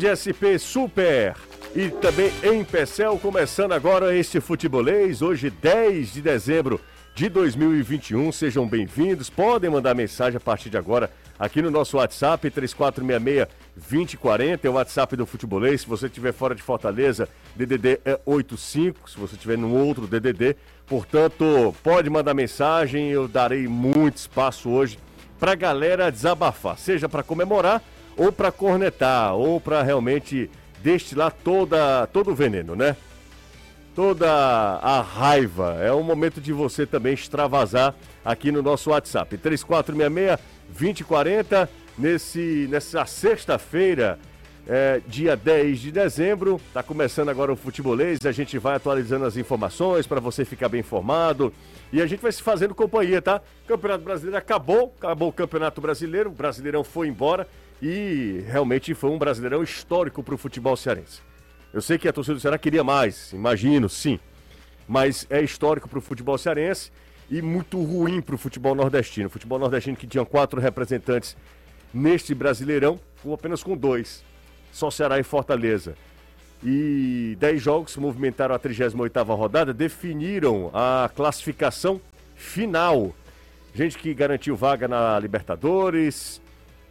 GSP Super e também em Pecel, começando agora este futebolês, hoje 10 de dezembro de 2021. Sejam bem-vindos. Podem mandar mensagem a partir de agora aqui no nosso WhatsApp 3466-2040, é o WhatsApp do futebolês. Se você estiver fora de Fortaleza, DDD é 85, se você estiver num outro DDD. Portanto, pode mandar mensagem, eu darei muito espaço hoje para a galera desabafar, seja para comemorar ou para cornetar, ou para realmente destilar toda, todo o veneno, né? Toda a raiva. É o momento de você também extravasar aqui no nosso WhatsApp. 3466-2040, nesse, nessa sexta-feira, é, dia 10 de dezembro. Tá começando agora o futebolês. A gente vai atualizando as informações para você ficar bem informado. E a gente vai se fazendo companhia, tá? Campeonato Brasileiro acabou, acabou o Campeonato Brasileiro, o Brasileirão foi embora e realmente foi um brasileirão histórico para o futebol cearense. Eu sei que a torcida do Ceará queria mais, imagino, sim, mas é histórico para o futebol cearense e muito ruim para o futebol nordestino. O futebol nordestino que tinha quatro representantes neste brasileirão, com apenas com dois, só Ceará e Fortaleza. E dez jogos movimentaram a 38ª rodada, definiram a classificação final. Gente que garantiu vaga na Libertadores,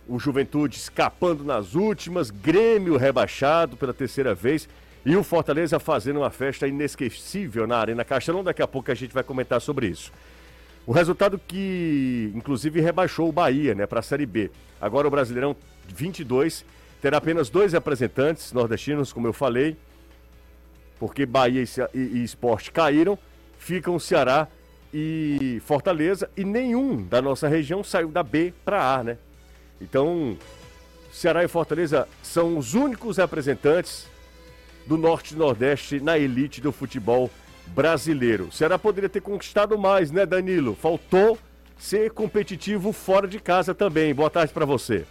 o Juventude escapando nas últimas, Grêmio rebaixado pela terceira vez e o Fortaleza fazendo uma festa inesquecível na Arena Castelão. Daqui a pouco a gente vai comentar sobre isso. O resultado que, inclusive, rebaixou o Bahia né, para a Série B. Agora o Brasileirão 22 terá apenas dois representantes nordestinos, como eu falei, porque Bahia e, e, Esporte caíram. Ficam Ceará e Fortaleza e nenhum da nossa região saiu da B para A, né? Então, Ceará e Fortaleza são os únicos representantes do Norte e Nordeste na elite do futebol brasileiro. Ceará poderia ter conquistado mais, né, Danilo? Faltou ser competitivo fora de casa também. Boa tarde para você.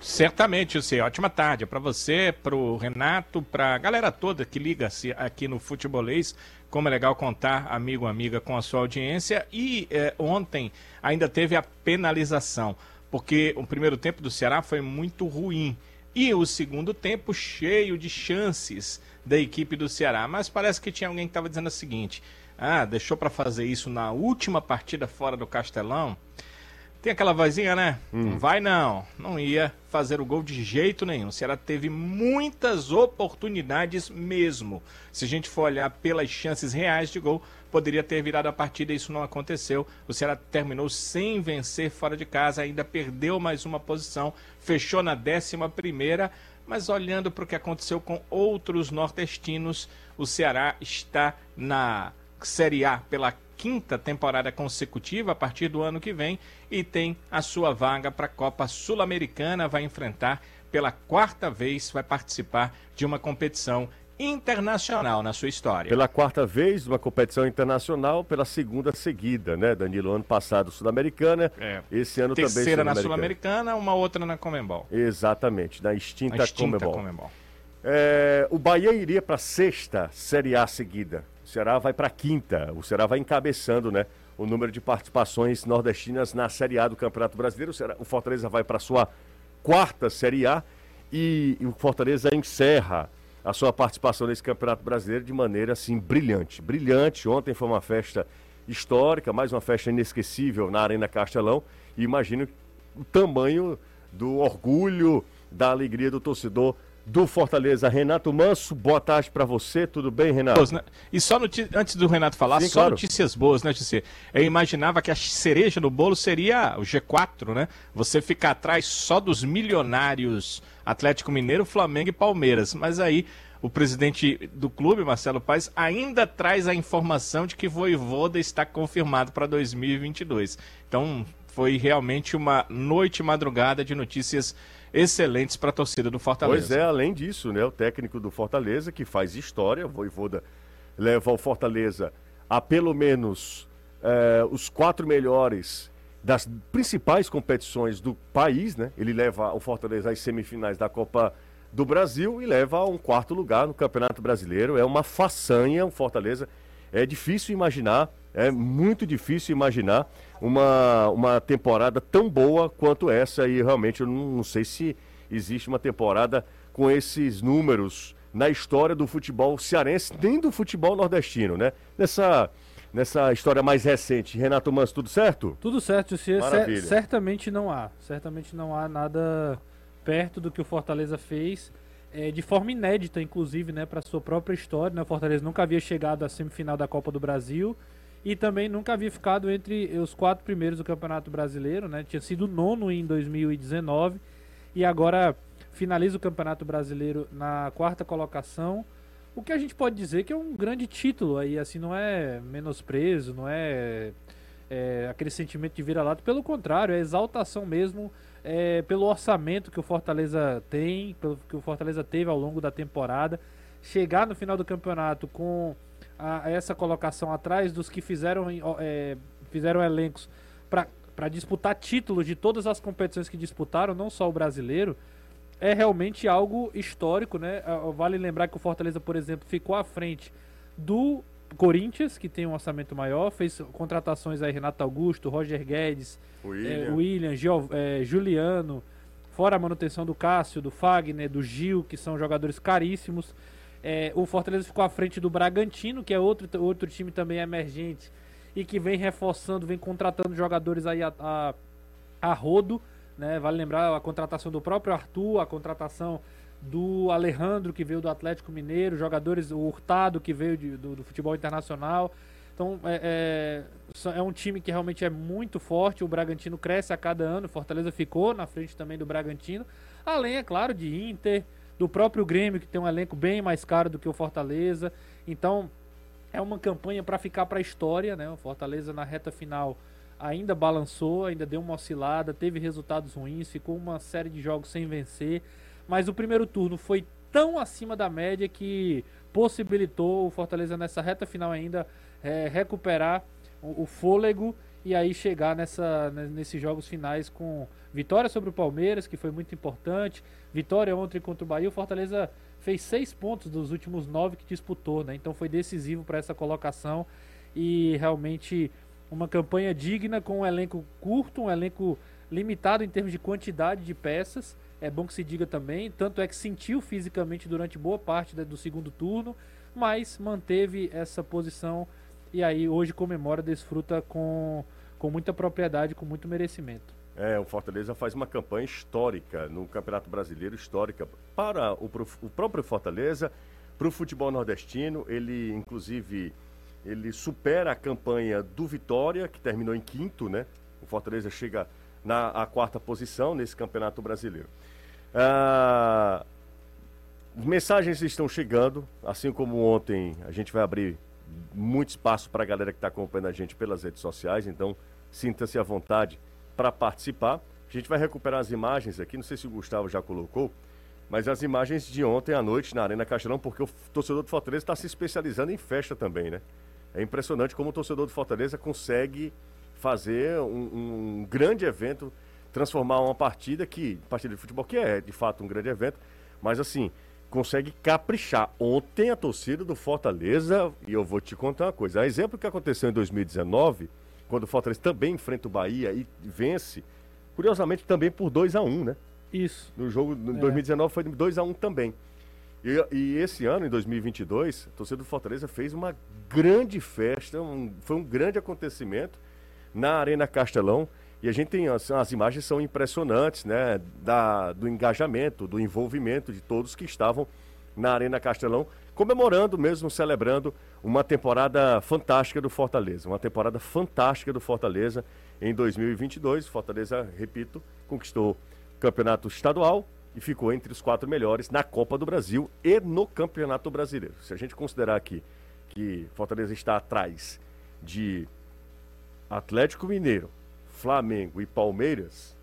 Certamente, você. Ótima tarde para você, para o Renato, para a galera toda que liga-se aqui no Futebolês. Como é legal contar, amigo, amiga, com a sua audiência. E é, ontem ainda teve a penalização porque o primeiro tempo do Ceará foi muito ruim. E o segundo tempo cheio de chances da equipe do Ceará. Mas parece que tinha alguém que estava dizendo o seguinte: ah, deixou para fazer isso na última partida fora do Castelão. Tem aquela vozinha, né? Hum. Não vai não. Não ia fazer o gol de jeito nenhum. O Ceará teve muitas oportunidades mesmo. Se a gente for olhar pelas chances reais de gol, poderia ter virado a partida e isso não aconteceu. O Ceará terminou sem vencer fora de casa, ainda perdeu mais uma posição, fechou na décima primeira. Mas olhando para o que aconteceu com outros nordestinos, o Ceará está na Série A pela quinta temporada consecutiva a partir do ano que vem e tem a sua vaga para a Copa Sul-Americana. Vai enfrentar pela quarta vez, vai participar de uma competição internacional na sua história. Pela quarta vez, uma competição internacional, pela segunda seguida, né, Danilo? Ano passado, Sul-Americana, é. esse ano Terceira também Terceira na Sul-Americana, uma outra na Comembol. Exatamente, na extinta, extinta Comembol. Comembol. É, o Bahia iria para a sexta Série A seguida. O Ceará vai para a quinta. O Ceará vai encabeçando, né? O número de participações nordestinas na Série A do Campeonato Brasileiro. O, Ceará, o Fortaleza vai para a sua quarta Série A e, e o Fortaleza encerra a sua participação nesse Campeonato Brasileiro de maneira assim brilhante. Brilhante. Ontem foi uma festa histórica, mais uma festa inesquecível na Arena Castelão. E imagino o tamanho do orgulho, da alegria do torcedor do Fortaleza, Renato Manso. Boa tarde para você, tudo bem, Renato? Né? E só antes do Renato falar, Sim, só claro. notícias boas, né, Tissê? Eu imaginava que a cereja no bolo seria o G4, né? Você ficar atrás só dos milionários Atlético Mineiro, Flamengo e Palmeiras. Mas aí o presidente do clube, Marcelo Paes, ainda traz a informação de que Voivoda está confirmado para 2022. Então, foi realmente uma noite madrugada de notícias excelentes para a torcida do Fortaleza. Pois é, além disso, né, o técnico do Fortaleza que faz história, Voivoda leva o Fortaleza a pelo menos é, os quatro melhores das principais competições do país, né? Ele leva o Fortaleza às semifinais da Copa do Brasil e leva a um quarto lugar no Campeonato Brasileiro. É uma façanha o Fortaleza. É difícil imaginar, é muito difícil imaginar uma, uma temporada tão boa quanto essa e realmente eu não, não sei se existe uma temporada com esses números na história do futebol cearense, nem do futebol nordestino, né? Nessa, nessa história mais recente. Renato Mans, tudo certo? Tudo certo. Cer certamente não há. Certamente não há nada perto do que o Fortaleza fez. É, de forma inédita, inclusive, né, para sua própria história. Né? O Fortaleza nunca havia chegado à semifinal da Copa do Brasil e também nunca havia ficado entre os quatro primeiros do Campeonato Brasileiro. Né? Tinha sido nono em 2019 e agora finaliza o Campeonato Brasileiro na quarta colocação. O que a gente pode dizer que é um grande título aí, assim, não é menosprezo, não é, é aquele sentimento de vira-lata, pelo contrário, é exaltação mesmo é, pelo orçamento que o Fortaleza tem, pelo que o Fortaleza teve ao longo da temporada, chegar no final do campeonato com a, essa colocação atrás dos que fizeram, é, fizeram elencos para disputar títulos de todas as competições que disputaram, não só o brasileiro, é realmente algo histórico, né? Vale lembrar que o Fortaleza, por exemplo, ficou à frente do Corinthians, que tem um orçamento maior, fez contratações aí Renato Augusto, Roger Guedes, William, é, William Gio, é, Juliano, fora a manutenção do Cássio, do Fagner, do Gil, que são jogadores caríssimos. É, o Fortaleza ficou à frente do Bragantino, que é outro, outro time também emergente e que vem reforçando, vem contratando jogadores aí a, a, a rodo. Né? Vale lembrar a contratação do próprio Arthur, a contratação do Alejandro, que veio do Atlético Mineiro, jogadores, o Hurtado, que veio de, do, do, futebol internacional. Então, é, é, é, um time que realmente é muito forte. O Bragantino cresce a cada ano. Fortaleza ficou na frente também do Bragantino. Além, é claro, de Inter, do próprio Grêmio, que tem um elenco bem mais caro do que o Fortaleza. Então, é uma campanha para ficar para a história. Né? O Fortaleza, na reta final, ainda balançou, ainda deu uma oscilada, teve resultados ruins, ficou uma série de jogos sem vencer. Mas o primeiro turno foi tão acima da média que possibilitou o Fortaleza nessa reta final ainda é, recuperar o, o, fôlego e aí chegar nessa, nesses jogos finais com vitória sobre o Palmeiras, que foi muito importante, vitória ontem contra o Bahia. O Fortaleza fez seis pontos dos últimos nove que disputou, né? Então foi decisivo para essa colocação e realmente uma campanha digna com um elenco curto, um elenco limitado em termos de quantidade de peças é bom que se diga também, tanto é que sentiu fisicamente durante boa parte do segundo turno, mas manteve essa posição e aí hoje comemora, desfruta com, com muita propriedade, com muito merecimento. É, o Fortaleza faz uma campanha histórica no Campeonato Brasileiro, histórica para o, o próprio Fortaleza, para o futebol nordestino. Ele, inclusive, ele supera a campanha do Vitória, que terminou em quinto, né? O Fortaleza chega na a quarta posição nesse Campeonato Brasileiro. Ah, mensagens estão chegando, assim como ontem a gente vai abrir muito espaço para a galera que está acompanhando a gente pelas redes sociais, então sinta-se à vontade para participar. A gente vai recuperar as imagens aqui, não sei se o Gustavo já colocou, mas as imagens de ontem à noite na Arena Castelão, porque o torcedor do Fortaleza está se especializando em festa também, né? É impressionante como o torcedor do Fortaleza consegue fazer um, um grande evento transformar uma partida que, partida de futebol, que é de fato um grande evento, mas assim, consegue caprichar. Ontem a torcida do Fortaleza, e eu vou te contar uma coisa, a exemplo que aconteceu em 2019, quando o Fortaleza também enfrenta o Bahia e vence, curiosamente também por 2 a 1 um, né? Isso. No jogo em é. 2019 foi 2 a 1 um também. E, e, esse ano, em 2022, a torcida do Fortaleza fez uma grande festa, um, foi um grande acontecimento na Arena Castelão. E a gente tem as, as imagens são impressionantes, né? Da, do engajamento, do envolvimento de todos que estavam na Arena Castelão, comemorando mesmo, celebrando uma temporada fantástica do Fortaleza. Uma temporada fantástica do Fortaleza em 2022. Fortaleza, repito, conquistou o campeonato estadual e ficou entre os quatro melhores na Copa do Brasil e no Campeonato Brasileiro. Se a gente considerar aqui que Fortaleza está atrás de Atlético Mineiro, Flamengo e Palmeiras,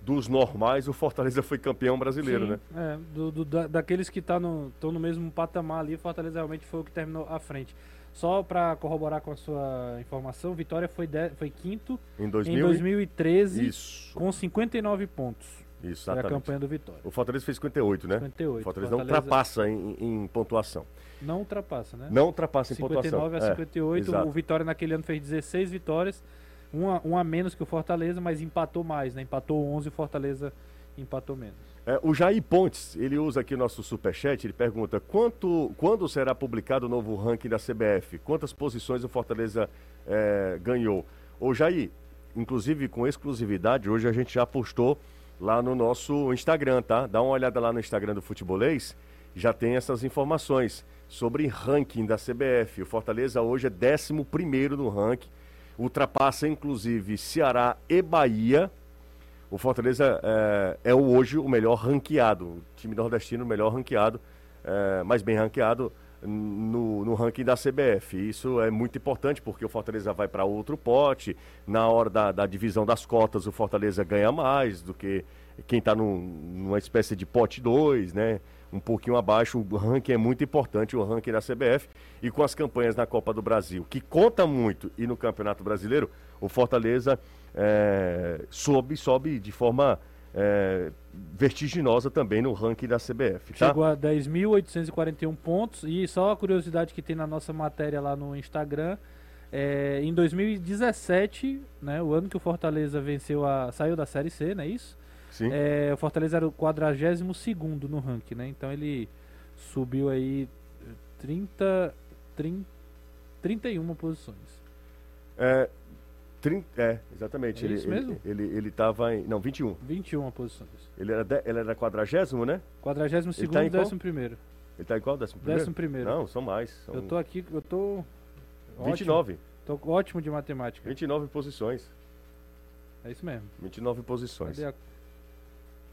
dos normais, o Fortaleza foi campeão brasileiro, Sim, né? É, do, do, da, daqueles que estão tá no, no mesmo patamar ali, o Fortaleza realmente foi o que terminou à frente. Só para corroborar com a sua informação, Vitória foi, de, foi quinto em, 2000 em 2013 Isso. com 59 pontos. Isso, exatamente. Foi a campanha do Vitória. O Fortaleza fez 58, né? 58. O Fortaleza, Fortaleza... não ultrapassa em, em, pontuação. Não ultrapassa, né? Não ultrapassa em 59 pontuação. 59 a 58. É, o Vitória naquele ano fez 16 vitórias um a, um a menos que o Fortaleza, mas empatou mais, né? Empatou 11 o Fortaleza empatou menos. É, o Jair Pontes, ele usa aqui nosso superchat, ele pergunta, quanto, quando será publicado o novo ranking da CBF? Quantas posições o Fortaleza é, ganhou? Ô Jair, inclusive com exclusividade, hoje a gente já postou lá no nosso Instagram, tá? Dá uma olhada lá no Instagram do Futebolês, já tem essas informações sobre ranking da CBF. O Fortaleza hoje é 11 no ranking, ultrapassa inclusive Ceará e Bahia. O Fortaleza é, é hoje o melhor ranqueado, o time nordestino melhor ranqueado, é, mais bem ranqueado no, no ranking da CBF. Isso é muito importante porque o Fortaleza vai para outro pote. Na hora da, da, divisão das cotas, o Fortaleza ganha mais do que quem está numa espécie de pote 2, né? Um pouquinho abaixo. O ranking é muito importante, o ranking da CBF. E com as campanhas na Copa do Brasil, que conta muito, e no Campeonato Brasileiro, o Fortaleza é, sobe, sobe de forma é, vertiginosa também no ranking da CBF. Tá? Chegou a 10.841 pontos e só a curiosidade que tem na nossa matéria lá no Instagram, é, em 2017, né, o ano que o Fortaleza venceu a saiu da Série C, não é isso? Sim. É, o Fortaleza era o 42 segundo no ranking, né? Então ele subiu aí 30, 30 31 posições. É, 30, é, exatamente. É ele, isso mesmo? Ele, ele, ele tava em. Não, 21. 21 posições. Ele era, de, ele era quadragésimo, né? Quadragésimo segundo e décimo primeiro. Ele tá em qual? Décimo primeiro? Décimo primeiro. Não, são mais. São... Eu tô aqui, eu tô. 29. Ótimo. Tô ótimo de matemática. 29 posições. É isso mesmo. 29 posições. Cadê a...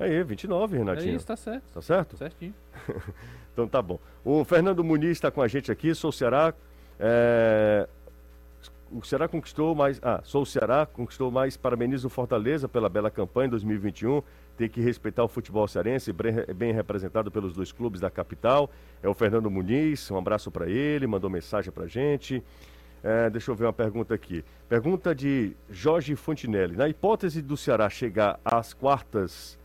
Aí, 29, Renatinho. É isso, tá certo. Tá certo? Certinho. então tá bom. O Fernando Muniz está com a gente aqui, sou Ceará. É o Ceará conquistou mais. Ah, sou o Ceará, conquistou mais. Parabenizo o Fortaleza pela bela campanha em 2021. Tem que respeitar o futebol cearense, bem representado pelos dois clubes da capital. É o Fernando Muniz, um abraço para ele, mandou mensagem para gente. É, deixa eu ver uma pergunta aqui. Pergunta de Jorge Fontinelli. Na hipótese do Ceará chegar às quartas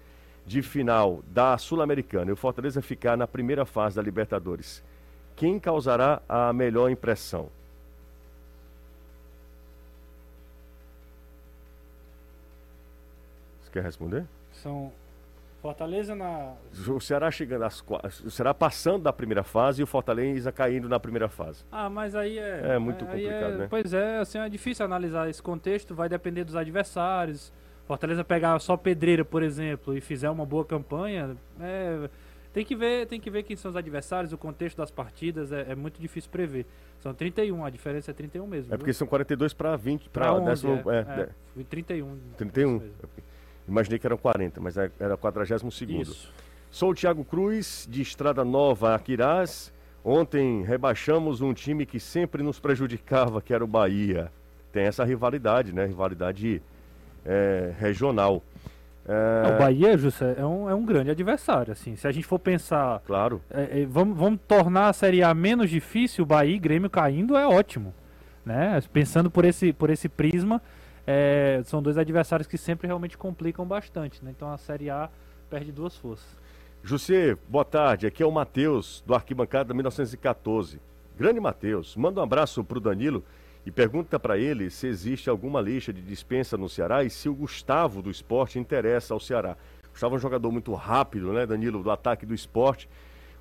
de final da Sul-Americana e o Fortaleza ficar na primeira fase da Libertadores, quem causará a melhor impressão? quer responder? São Fortaleza na. O Ceará chegando às O Ceará passando da primeira fase e o Fortaleza caindo na primeira fase. Ah, mas aí é. É muito complicado, é, né? Pois é, assim, é difícil analisar esse contexto, vai depender dos adversários. Fortaleza pegar só pedreira, por exemplo, e fizer uma boa campanha, é, tem que ver, tem que ver quem são os adversários, o contexto das partidas, é, é muito difícil prever. São 31, a diferença é 31 mesmo. É porque viu? são 42 para 20, para décimo, é, é, é, 31. 31. Imaginei que eram 40, mas é, era 42 segundo. Sou o Thiago Cruz, de Estrada Nova, Aquirás. Ontem rebaixamos um time que sempre nos prejudicava, que era o Bahia. Tem essa rivalidade, né? Rivalidade é, regional. É... O Bahia, Jussa, é um, é um grande adversário, assim. Se a gente for pensar... Claro. É, é, vamos, vamos tornar a Série A menos difícil, o Bahia e Grêmio caindo é ótimo. Né? Pensando por esse, por esse prisma, é, são dois adversários que sempre realmente complicam bastante, né? Então a Série A perde duas forças. José, boa tarde. Aqui é o Matheus, do Arquibancada 1914. Grande Matheus, manda um abraço para o Danilo e pergunta para ele se existe alguma lixa de dispensa no Ceará e se o Gustavo do esporte interessa ao Ceará. Gustavo é um jogador muito rápido, né, Danilo, do ataque do esporte.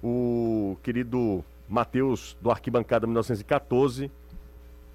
O querido Matheus, do Arquibancada 1914,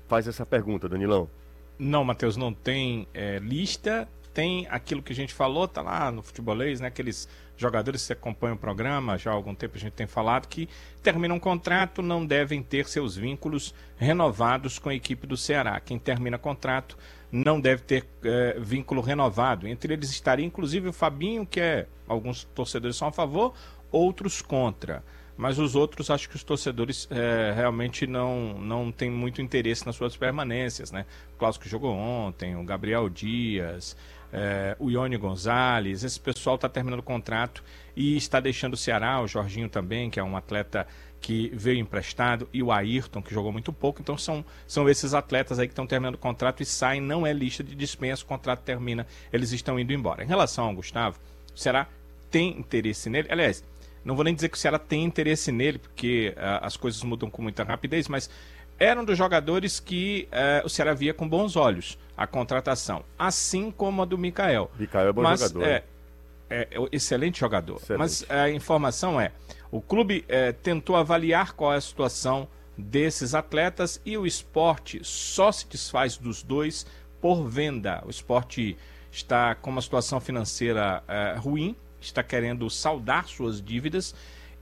faz essa pergunta, Danilão. Não, Matheus, não tem é, lista. Tem aquilo que a gente falou, tá lá no futebolês, né? Aqueles jogadores que acompanham o programa, já há algum tempo a gente tem falado que terminam um contrato, não devem ter seus vínculos renovados com a equipe do Ceará. Quem termina contrato não deve ter é, vínculo renovado. Entre eles estaria inclusive o Fabinho, que é alguns torcedores são a favor, outros contra mas os outros acho que os torcedores é, realmente não, não têm muito interesse nas suas permanências, né? O Cláudio que jogou ontem, o Gabriel Dias, é, o Ione Gonzalez, esse pessoal está terminando o contrato e está deixando o Ceará, o Jorginho também, que é um atleta que veio emprestado, e o Ayrton, que jogou muito pouco. Então são, são esses atletas aí que estão terminando o contrato e saem, não é lista de dispensa, o contrato termina, eles estão indo embora. Em relação ao Gustavo, o Ceará tem interesse nele. Aliás, não vou nem dizer que o Ceará tem interesse nele, porque uh, as coisas mudam com muita rapidez, mas era um dos jogadores que uh, o Ceará via com bons olhos a contratação, assim como a do Mikael. Mikael é bom mas, jogador. É, é, é excelente jogador. Excelente. Mas a informação é: o clube é, tentou avaliar qual é a situação desses atletas e o esporte só se desfaz dos dois por venda. O esporte está com uma situação financeira é, ruim, está querendo saldar suas dívidas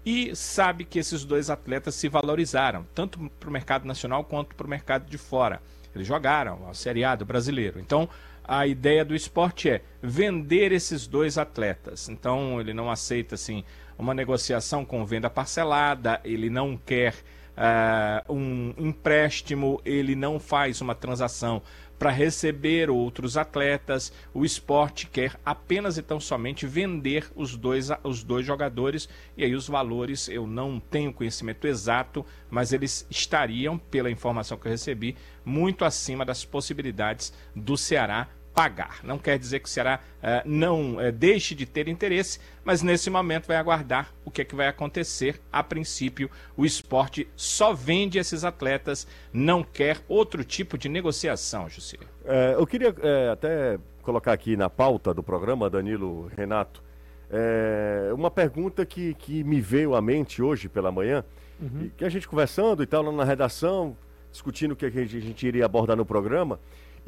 e sabe que esses dois atletas se valorizaram, tanto para o mercado nacional quanto para o mercado de fora. Eles jogaram a Série A do brasileiro. Então, a ideia do esporte é vender esses dois atletas. Então, ele não aceita assim uma negociação com venda parcelada, ele não quer uh, um empréstimo, ele não faz uma transação para receber outros atletas. O esporte quer apenas e tão somente vender os dois, os dois jogadores. E aí os valores eu não tenho conhecimento exato, mas eles estariam, pela informação que eu recebi, muito acima das possibilidades do Ceará pagar. Não quer dizer que o Ceará uh, não uh, deixe de ter interesse, mas nesse momento vai aguardar o que, é que vai acontecer. A princípio, o esporte só vende esses atletas, não quer outro tipo de negociação, José. É, eu queria é, até colocar aqui na pauta do programa, Danilo Renato, é, uma pergunta que, que me veio à mente hoje pela manhã, uhum. que a gente conversando e tal, na redação, discutindo o que a gente, a gente iria abordar no programa.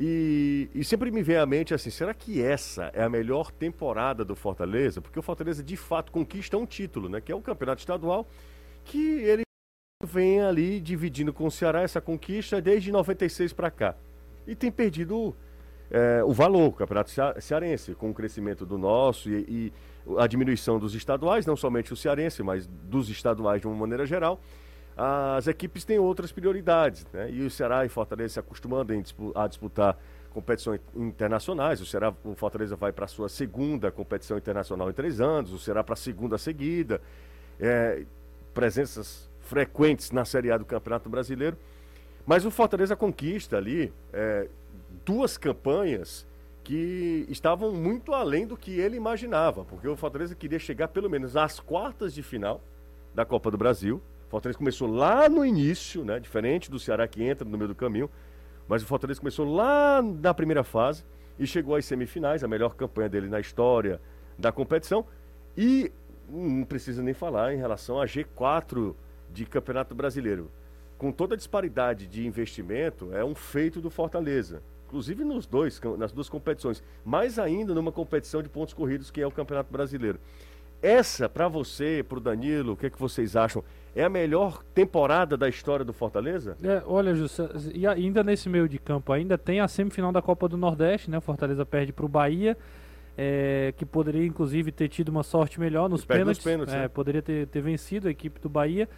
E, e, sempre me vem à mente assim: será que essa é a melhor temporada do Fortaleza? Porque o Fortaleza de fato conquista um título, né? Que é o campeonato estadual, que ele vem ali dividindo com o Ceará essa conquista desde 96 para cá. E tem perdido é, o valor, o campeonato cearense, com o crescimento do nosso e, e a diminuição dos estaduais, não somente o cearense, mas dos estaduais de uma maneira geral as equipes têm outras prioridades, né? E o Ceará e Fortaleza se acostumando a disputar competições internacionais. O Ceará, o Fortaleza vai para a sua segunda competição internacional em três anos, o Ceará para a segunda seguida. É, presenças frequentes na Série A do Campeonato Brasileiro. Mas o Fortaleza conquista ali é, duas campanhas que estavam muito além do que ele imaginava, porque o Fortaleza queria chegar pelo menos às quartas de final da Copa do Brasil Fortaleza começou lá no início, né? Diferente do Ceará que entra no meio do caminho. Mas o Fortaleza começou lá na primeira fase e chegou às semifinais, a melhor campanha dele na história da competição. E não precisa nem falar em relação a G4 de Campeonato Brasileiro. Com toda a disparidade de investimento, é um feito do Fortaleza. Inclusive nos dois, nas duas competições. Mais ainda numa competição de pontos corridos, que é o Campeonato Brasileiro. Essa, para você, para o Danilo, o que, é que vocês acham? É a melhor temporada da história do Fortaleza? É, olha, Jussa, e ainda nesse meio de campo, ainda tem a semifinal da Copa do Nordeste, né? O Fortaleza perde para o Bahia, é, que poderia inclusive ter tido uma sorte melhor nos pênaltis. Pênaltis é, é. Poderia ter, ter vencido a equipe do Bahia.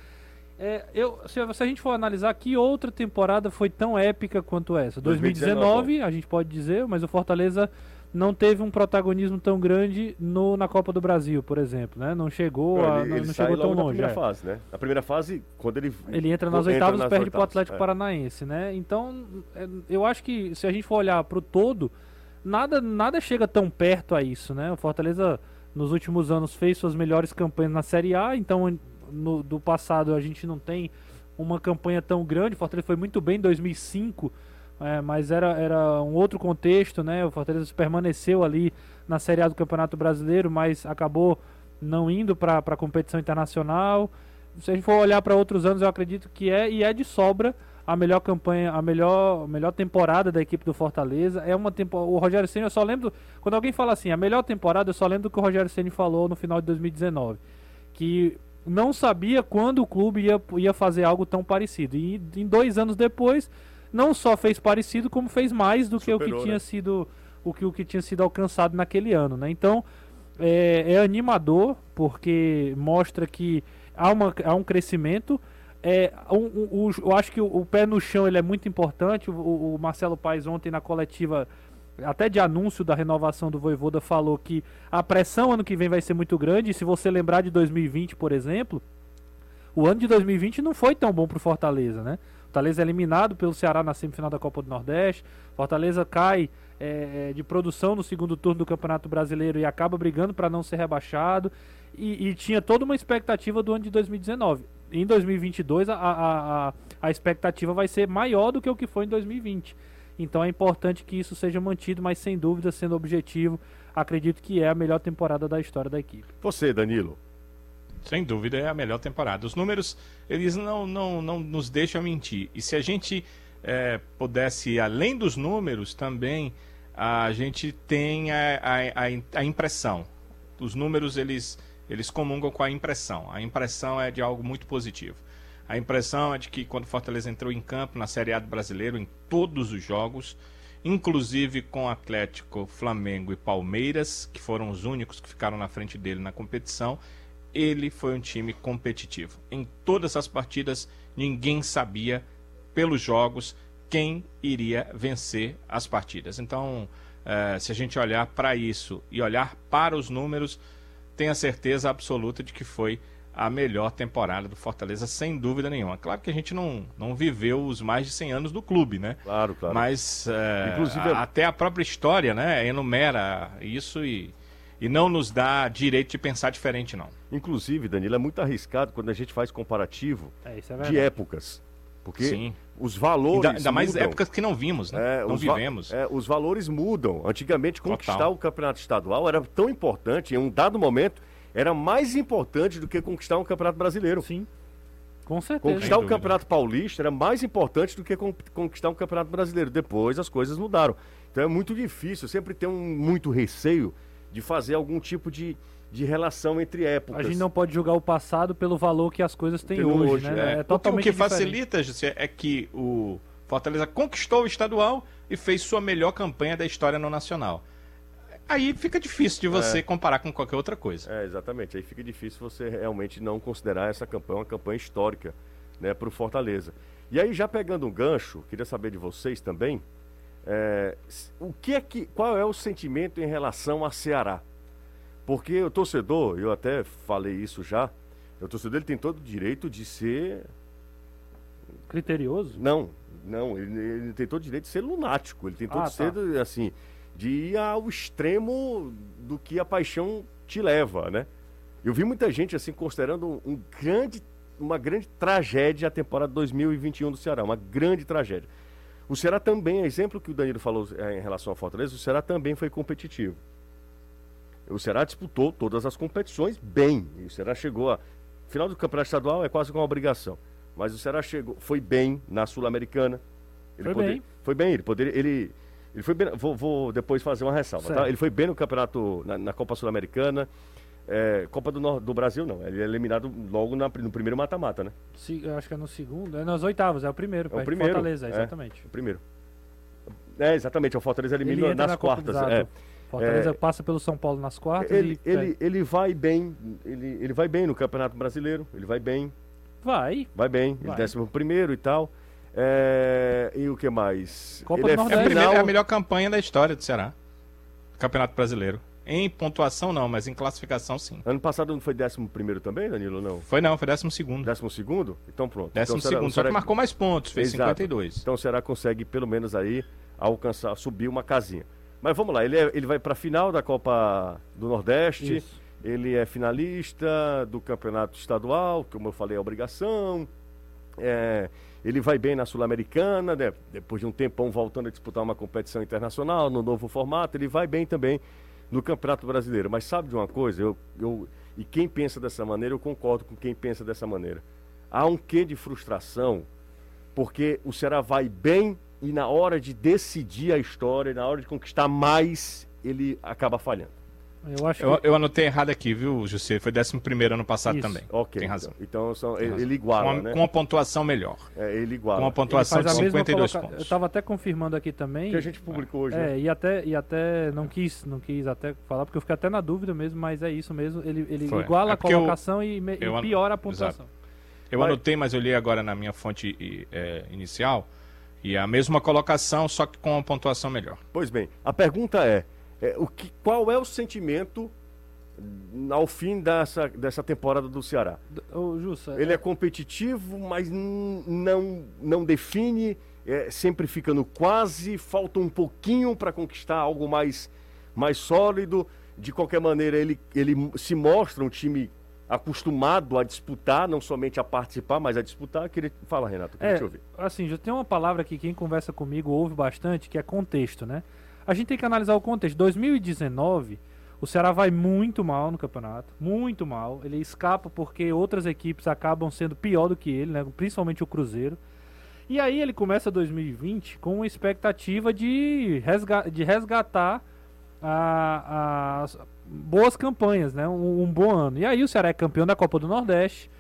É, eu, se, se, a gente for analisar, que outra temporada foi tão épica quanto essa? 2019, 2019 a gente pode dizer, mas o Fortaleza não teve um protagonismo tão grande no, na Copa do Brasil, por exemplo, né? Não chegou, não, a, ele, não, não chegou tão longe. Na primeira é. fase, né? Na primeira fase, quando ele ele entra nas oitavas e perde para o Atlético é. Paranaense, né? Então, é, eu acho que se a gente for olhar para o todo, nada nada chega tão perto a isso, né? O Fortaleza nos últimos anos fez suas melhores campanhas na Série A, então no, do passado a gente não tem uma campanha tão grande. O Fortaleza foi muito bem em 2005 é, mas era, era um outro contexto, né? O Fortaleza permaneceu ali na Série A do Campeonato Brasileiro, mas acabou não indo para a competição internacional. Se a gente for olhar para outros anos, eu acredito que é e é de sobra a melhor campanha, a melhor, melhor temporada da equipe do Fortaleza. É uma. O Rogério Ceni, eu só lembro quando alguém fala assim, a melhor temporada, eu só lembro do que o Rogério Ceni falou no final de 2019, que não sabia quando o clube ia, ia fazer algo tão parecido. E em dois anos depois não só fez parecido, como fez mais do Superou, que o que tinha né? sido o que, o que tinha sido alcançado naquele ano, né? Então é, é animador porque mostra que há, uma, há um crescimento. É, um, um, um, eu acho que o, o, pé no chão ele é muito importante. O, o, Marcelo Paes ontem na coletiva, até de anúncio da renovação do Voivoda, falou que a pressão ano que vem vai ser muito grande. E se você lembrar de 2020, por exemplo, o ano de 2020 não foi tão bom para o Fortaleza, né? Fortaleza é eliminado pelo Ceará na semifinal da Copa do Nordeste. Fortaleza cai é, é de produção no segundo turno do Campeonato Brasileiro e acaba brigando para não ser rebaixado. E, e, tinha toda uma expectativa do ano de 2019. Em 2022, a, a, a, a expectativa vai ser maior do que o que foi em 2020. Então é importante que isso seja mantido, mas sem dúvida, sendo objetivo, acredito que é a melhor temporada da história da equipe. Você, Danilo. Sem dúvida é a melhor temporada. Os números, eles não, não, não nos deixam mentir. E se a gente é, pudesse, além dos números, também a gente tem a, a, a, impressão. Os números, eles, eles comungam com a impressão. A impressão é de algo muito positivo. A impressão é de que quando Fortaleza entrou em campo na Série A do Brasileiro, em todos os jogos, inclusive com Atlético, Flamengo e Palmeiras, que foram os únicos que ficaram na frente dele na competição, ele foi um time competitivo. Em todas as partidas, ninguém sabia, pelos jogos, quem iria vencer as partidas. Então, eh, se a gente olhar para isso e olhar para os números, tenha certeza absoluta de que foi a melhor temporada do Fortaleza, sem dúvida nenhuma. Claro que a gente não, não viveu os mais de 100 anos do clube, né? Claro, claro. Mas é, Inclusive, a, até a própria história, né, enumera isso e, e não nos dá direito de pensar diferente, não. Inclusive, Danilo, é muito arriscado quando a gente faz comparativo é, é de épocas. Porque Sim. os valores. Ainda, ainda mais épocas que não vimos, né? É, não vivemos. É, os valores mudam. Antigamente, conquistar Total. o campeonato estadual era tão importante, em um dado momento era mais importante do que conquistar um campeonato brasileiro. Sim. Com certeza. Conquistar o campeonato paulista era mais importante do que conquistar um campeonato brasileiro. Depois as coisas mudaram. Então é muito difícil, sempre tem um muito receio de fazer algum tipo de, de relação entre épocas. A gente não pode julgar o passado pelo valor que as coisas têm hoje, hoje, né? É, é totalmente o que, o que facilita, José, é que o Fortaleza conquistou o estadual e fez sua melhor campanha da história no Nacional aí fica difícil de você é. comparar com qualquer outra coisa. É, exatamente. Aí fica difícil você realmente não considerar essa campanha uma campanha histórica né, para o Fortaleza. E aí, já pegando um gancho, queria saber de vocês também, é, o que é que, qual é o sentimento em relação a Ceará? Porque o torcedor, eu até falei isso já, o torcedor ele tem todo o direito de ser criterioso? Não, não, ele, ele tem todo o direito de ser lunático, ele tem todo ah, tá. ser assim, de ir ao extremo do que a paixão te leva, né? Eu vi muita gente assim considerando um grande, uma grande tragédia a temporada 2021 do Ceará, uma grande tragédia. O Ceará também, exemplo que o Danilo falou é, em relação ao Fortaleza, o Ceará também foi competitivo. O Ceará disputou todas as competições bem. O Ceará chegou a final do campeonato estadual é quase uma obrigação. Mas o Ceará chegou, foi bem na Sul-Americana. Foi poder, bem. Foi bem, ele poderia, ele ele foi bem, vou, vou depois fazer uma ressalva, tá? Ele foi bem no campeonato, na, na Copa Sul-Americana. É, Copa do, do Brasil não, ele é eliminado logo na, no primeiro mata-mata, né? Se, acho que é no segundo, é nas oitavas, é o primeiro, é o primeiro, Fortaleza, é, exatamente. É, o primeiro. É, exatamente, o Fortaleza elimina ele nas na quartas. É. Fortaleza é, passa pelo São Paulo nas quartas ele, e... ele, ele vai bem, ele, ele vai bem no Campeonato Brasileiro, ele vai bem. Vai. Vai bem, vai. ele décimo primeiro e tal. É, e o que mais? Copa Ele do é, Nordeste. Final... é a melhor campanha da história do Ceará. Campeonato Brasileiro. Em pontuação não, mas em classificação sim. Ano passado não foi 11 também, Danilo, não? Foi não, foi 12 segundo. 12 segundo? Então pronto. 12 então, segundo, só que marcou mais pontos, fez Exato. 52. Então o Ceará consegue pelo menos aí alcançar, subir uma casinha. Mas vamos lá, ele, é, ele vai para a final da Copa do Nordeste, Isso. ele é finalista do Campeonato Estadual, como eu falei, é obrigação. É, ele vai bem na Sul-Americana, né? depois de um tempão voltando a disputar uma competição internacional, no novo formato, ele vai bem também no Campeonato Brasileiro. Mas sabe de uma coisa? Eu, eu, e quem pensa dessa maneira, eu concordo com quem pensa dessa maneira. Há um quê de frustração, porque o Ceará vai bem e na hora de decidir a história, na hora de conquistar mais, ele acaba falhando. Eu, acho eu, que... eu anotei errado aqui, viu, José? Foi 11 ano passado Isso. também. Ok. Tem razão. Então, então são, ele, ele, iguala, com uma, né? Com uma pontuação melhor. É, ele iguala. Com uma pontuação de 52 coloca... pontos. Eu estava até confirmando aqui também. Que a gente publicou hoje. É, né? e até, e até não quis, não quis até falar, porque eu fiquei até na dúvida mesmo, mas é isso mesmo. Ele, ele iguala é a colocação eu, e, me, e piora a pontuação. Exato. Eu mas... anotei, mas eu li agora na minha fonte é, inicial. E a mesma colocação, só que com uma pontuação melhor. Pois bem, a pergunta é, é o que, qual é o sentimento ao fim dessa, dessa temporada do Ceará. Ô, Jussa, Ele é... é competitivo, mas não, não define, é, sempre fica no quase, falta um pouquinho para conquistar algo mais, mais sólido. De qualquer maneira, ele, ele se mostra um time acostumado a disputar, não somente a participar, mas a disputar. Queria fala, Renato, queria é, te ouvir. Assim, já tem uma palavra que quem conversa comigo ouve bastante, que é contexto, né? A gente tem que analisar o contexto. 2019, o Ceará vai muito mal no campeonato, muito mal. Ele escapa porque outras equipes acabam sendo pior do que ele, né? Principalmente o Cruzeiro. E aí ele começa 2020 com uma expectativa de, resga de resgatar as boas campanhas, né? Um, um, bom ano. E aí o Ceará é campeão da Copa do Nordeste.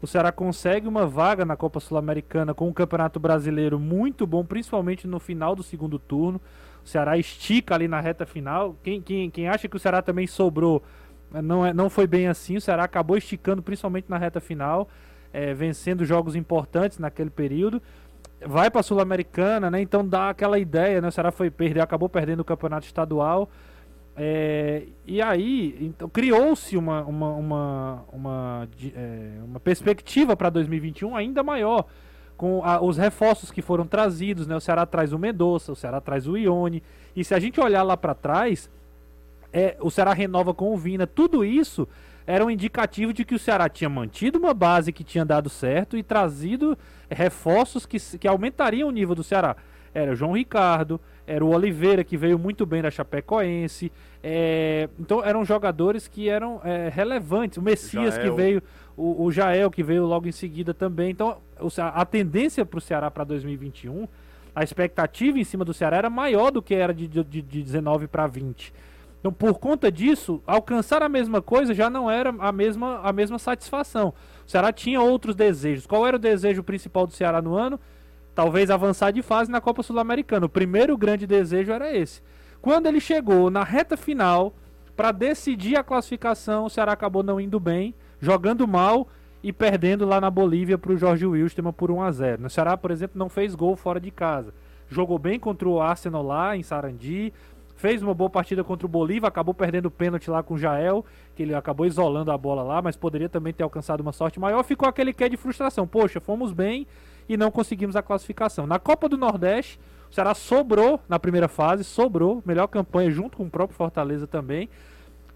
O Ceará consegue uma vaga na Copa Sul-Americana com um campeonato brasileiro muito bom, principalmente no final do segundo turno. O Ceará estica ali na reta final. Quem, quem, quem acha que o Ceará também sobrou, não, é, não foi bem assim. O Ceará acabou esticando, principalmente na reta final, é, vencendo jogos importantes naquele período. Vai para a Sul-Americana, né? Então dá aquela ideia, né? O Ceará foi perder, acabou perdendo o campeonato estadual. É, e aí, então, criou-se uma, uma, uma, uma, é, uma perspectiva para 2021 ainda maior com a, os reforços que foram trazidos, né? O Ceará traz o Mendonça, o Ceará traz o Ione. E se a gente olhar lá para trás, é, o Ceará renova com o Vina. Tudo isso era um indicativo de que o Ceará tinha mantido uma base que tinha dado certo e trazido reforços que, que aumentariam o nível do Ceará. Era o João Ricardo, era o Oliveira, que veio muito bem da Chapecoense. É, então eram jogadores que eram é, relevantes. O Messias, Jael. que veio o, o Jael, que veio logo em seguida também. Então, a tendência para o Ceará para 2021, a expectativa em cima do Ceará era maior do que era de, de, de 19 para 20. Então, por conta disso, alcançar a mesma coisa já não era a mesma, a mesma satisfação. O Ceará tinha outros desejos. Qual era o desejo principal do Ceará no ano? Talvez avançar de fase na Copa Sul-Americana. O primeiro grande desejo era esse. Quando ele chegou na reta final para decidir a classificação, o Ceará acabou não indo bem jogando mal e perdendo lá na Bolívia para o Jorge Wilstermann por 1 a 0 No Ceará, por exemplo, não fez gol fora de casa. Jogou bem contra o Arsenal lá em Sarandi, fez uma boa partida contra o Bolívia, acabou perdendo o pênalti lá com o Jael, que ele acabou isolando a bola lá, mas poderia também ter alcançado uma sorte maior. Ficou aquele que de frustração. Poxa, fomos bem e não conseguimos a classificação. Na Copa do Nordeste, o Ceará sobrou na primeira fase, sobrou, melhor campanha junto com o próprio Fortaleza também.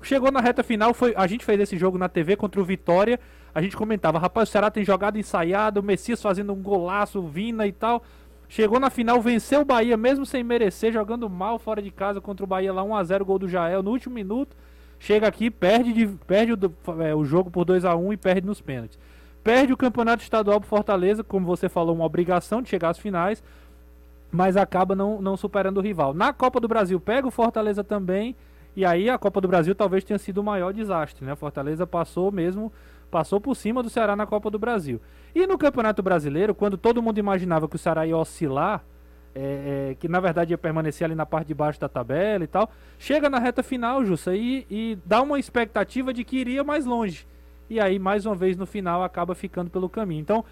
Chegou na reta final, foi, a gente fez esse jogo na TV contra o Vitória. A gente comentava, rapaz, o Ceará tem jogado ensaiado, o Messias fazendo um golaço, Vina e tal. Chegou na final, venceu o Bahia, mesmo sem merecer, jogando mal fora de casa contra o Bahia lá, 1x0, gol do Jael no último minuto. Chega aqui, perde, de, perde o, é, o jogo por 2 a 1 e perde nos pênaltis. Perde o campeonato estadual pro Fortaleza, como você falou, uma obrigação de chegar às finais, mas acaba não, não superando o rival. Na Copa do Brasil, pega o Fortaleza também e aí a Copa do Brasil talvez tenha sido o maior desastre, né? Fortaleza passou mesmo, passou por cima do Ceará na Copa do Brasil. E no Campeonato Brasileiro, quando todo mundo imaginava que o Ceará ia oscilar, é, é, que na verdade ia permanecer ali na parte de baixo da tabela e tal, chega na reta final, Jussa, e, e dá uma expectativa de que iria mais longe. E aí, mais uma vez, no final, acaba ficando pelo caminho. Então,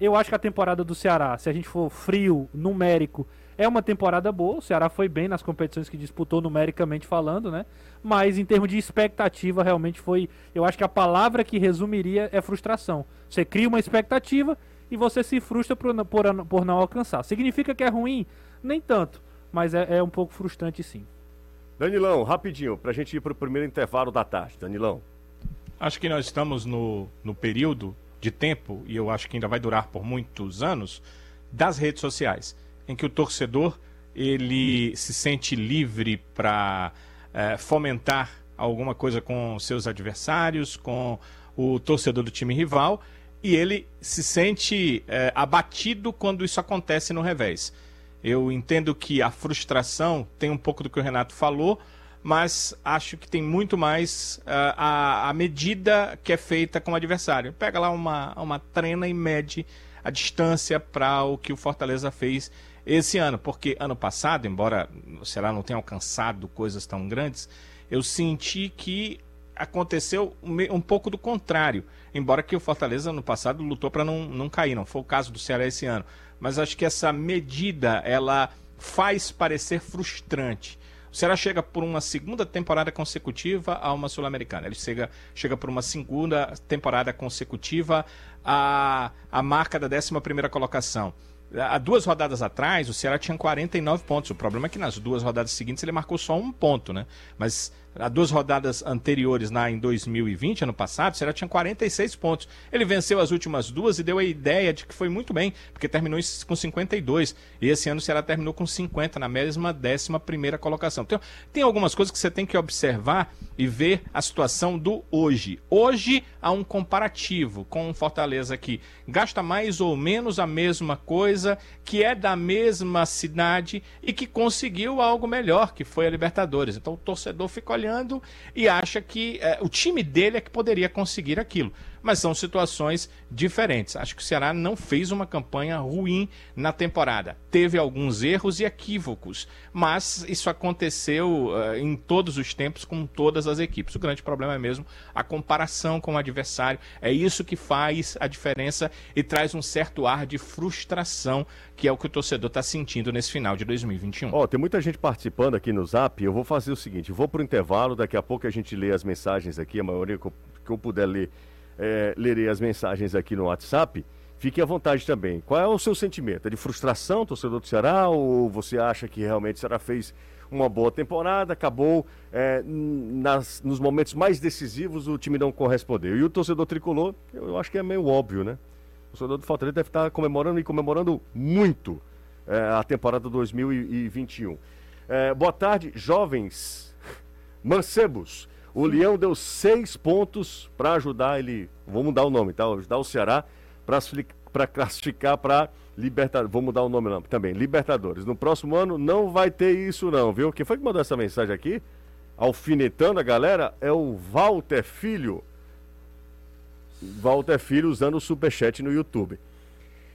eu acho que a temporada do Ceará, se a gente for frio, numérico é uma temporada boa, o Ceará foi bem nas competições que disputou numericamente falando, né? Mas em termos de expectativa, realmente foi. Eu acho que a palavra que resumiria é frustração. Você cria uma expectativa e você se frustra por, por, por não alcançar. Significa que é ruim? Nem tanto, mas é, é um pouco frustrante sim. Danilão, rapidinho, para a gente ir para o primeiro intervalo da tarde. Danilão. Acho que nós estamos no, no período de tempo, e eu acho que ainda vai durar por muitos anos, das redes sociais em que o torcedor ele se sente livre para é, fomentar alguma coisa com seus adversários, com o torcedor do time rival, e ele se sente é, abatido quando isso acontece no revés. Eu entendo que a frustração tem um pouco do que o Renato falou, mas acho que tem muito mais uh, a, a medida que é feita com o adversário. Pega lá uma, uma trena e mede a distância para o que o Fortaleza fez esse ano, porque ano passado, embora o Ceará não tenha alcançado coisas tão grandes, eu senti que aconteceu um, pouco do contrário. Embora que o Fortaleza no passado lutou para não, não cair, não foi o caso do Ceará esse ano. Mas acho que essa medida ela faz parecer frustrante. O Ceará chega por uma segunda temporada consecutiva a uma Sul-Americana. Ele chega, chega por uma segunda temporada consecutiva a, a marca da 11 primeira colocação há duas rodadas atrás, o Ceará tinha 49 pontos. O problema é que nas duas rodadas seguintes ele marcou só um ponto, né? Mas há duas rodadas anteriores, na, em 2020, ano passado, o Ceará tinha 46 pontos. Ele venceu as últimas duas e deu a ideia de que foi muito bem, porque terminou com 52. E esse ano o Ceará terminou com 50, na mesma décima primeira colocação. Então, tem algumas coisas que você tem que observar e ver a situação do hoje. Hoje há um comparativo com o Fortaleza que gasta mais ou menos a mesma coisa, que é da mesma cidade e que conseguiu algo melhor, que foi a Libertadores. Então o torcedor fica olhando olhando e acha que é, o time dele é que poderia conseguir aquilo. Mas são situações diferentes. Acho que o Ceará não fez uma campanha ruim na temporada. Teve alguns erros e equívocos, mas isso aconteceu uh, em todos os tempos com todas as equipes. O grande problema é mesmo a comparação com o adversário. É isso que faz a diferença e traz um certo ar de frustração, que é o que o torcedor está sentindo nesse final de 2021. Ó, oh, tem muita gente participando aqui no Zap. Eu vou fazer o seguinte: vou para o intervalo, daqui a pouco a gente lê as mensagens aqui, a maioria que eu, que eu puder ler é, lerei as mensagens aqui no WhatsApp. Fique à vontade também. Qual é o seu sentimento? É de frustração, torcedor do Ceará? Ou você acha que realmente o Ceará fez uma boa temporada, acabou é, nas, nos momentos mais decisivos o time não correspondeu? E o torcedor tricolor, eu, eu acho que é meio óbvio, né? O torcedor do Fortaleza deve estar comemorando e comemorando muito é, a temporada 2021. É, boa tarde, jovens mancebos. O Leão deu seis pontos para ajudar ele, vamos mudar o nome, tá? Ajudar o Ceará para classificar para Libertadores. Vou mudar o nome não, também, Libertadores. No próximo ano não vai ter isso não, viu? Quem foi que mandou essa mensagem aqui? Alfinetando a galera é o Walter Filho. Walter Filho usando o superchat no YouTube.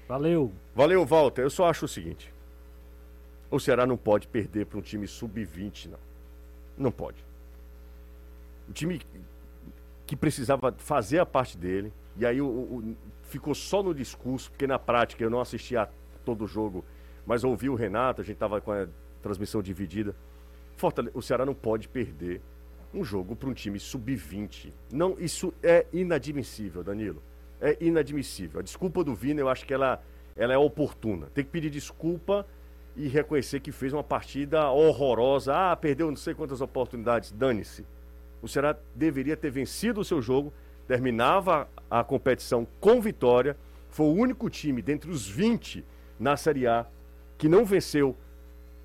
Valeu. Valeu, Walter. Eu só acho o seguinte. O Ceará não pode perder para um time sub-20, não. Não pode. O time que precisava fazer a parte dele, e aí o, o, ficou só no discurso, porque na prática eu não assisti a todo o jogo, mas ouvi o Renato, a gente estava com a transmissão dividida. Fortaleza, o Ceará não pode perder um jogo para um time sub-20. Não, isso é inadmissível, Danilo. É inadmissível. A desculpa do Vina, eu acho que ela, ela é oportuna. Tem que pedir desculpa e reconhecer que fez uma partida horrorosa. Ah, perdeu não sei quantas oportunidades. Dane-se. O Ceará deveria ter vencido o seu jogo, terminava a competição com vitória. Foi o único time dentre os 20 na Série A que não venceu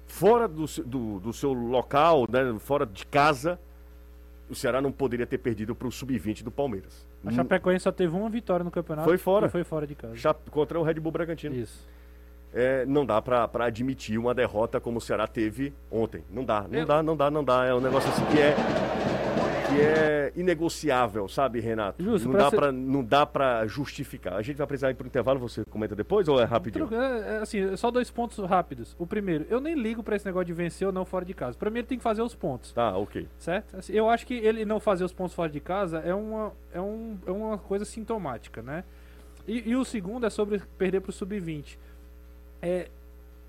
fora do, do, do seu local, né, fora de casa. O Ceará não poderia ter perdido para o sub-20 do Palmeiras. A Chapecoense só teve uma vitória no campeonato. Foi fora. foi fora de casa. Chap contra o Red Bull Bragantino. Isso. É, não dá para admitir uma derrota como o Ceará teve ontem. Não dá, não Eu... dá, não dá, não dá. É um negócio assim que é que é inegociável, sabe, Renato? Justo, não, dá ser... pra, não dá para justificar. A gente vai precisar ir pro intervalo, você comenta depois ou é rapidinho? É, é, assim, só dois pontos rápidos. O primeiro, eu nem ligo para esse negócio de vencer ou não fora de casa. Primeiro tem que fazer os pontos. Tá, ok. Certo? Assim, eu acho que ele não fazer os pontos fora de casa é uma, é um, é uma coisa sintomática, né? E, e o segundo é sobre perder pro sub-20. É,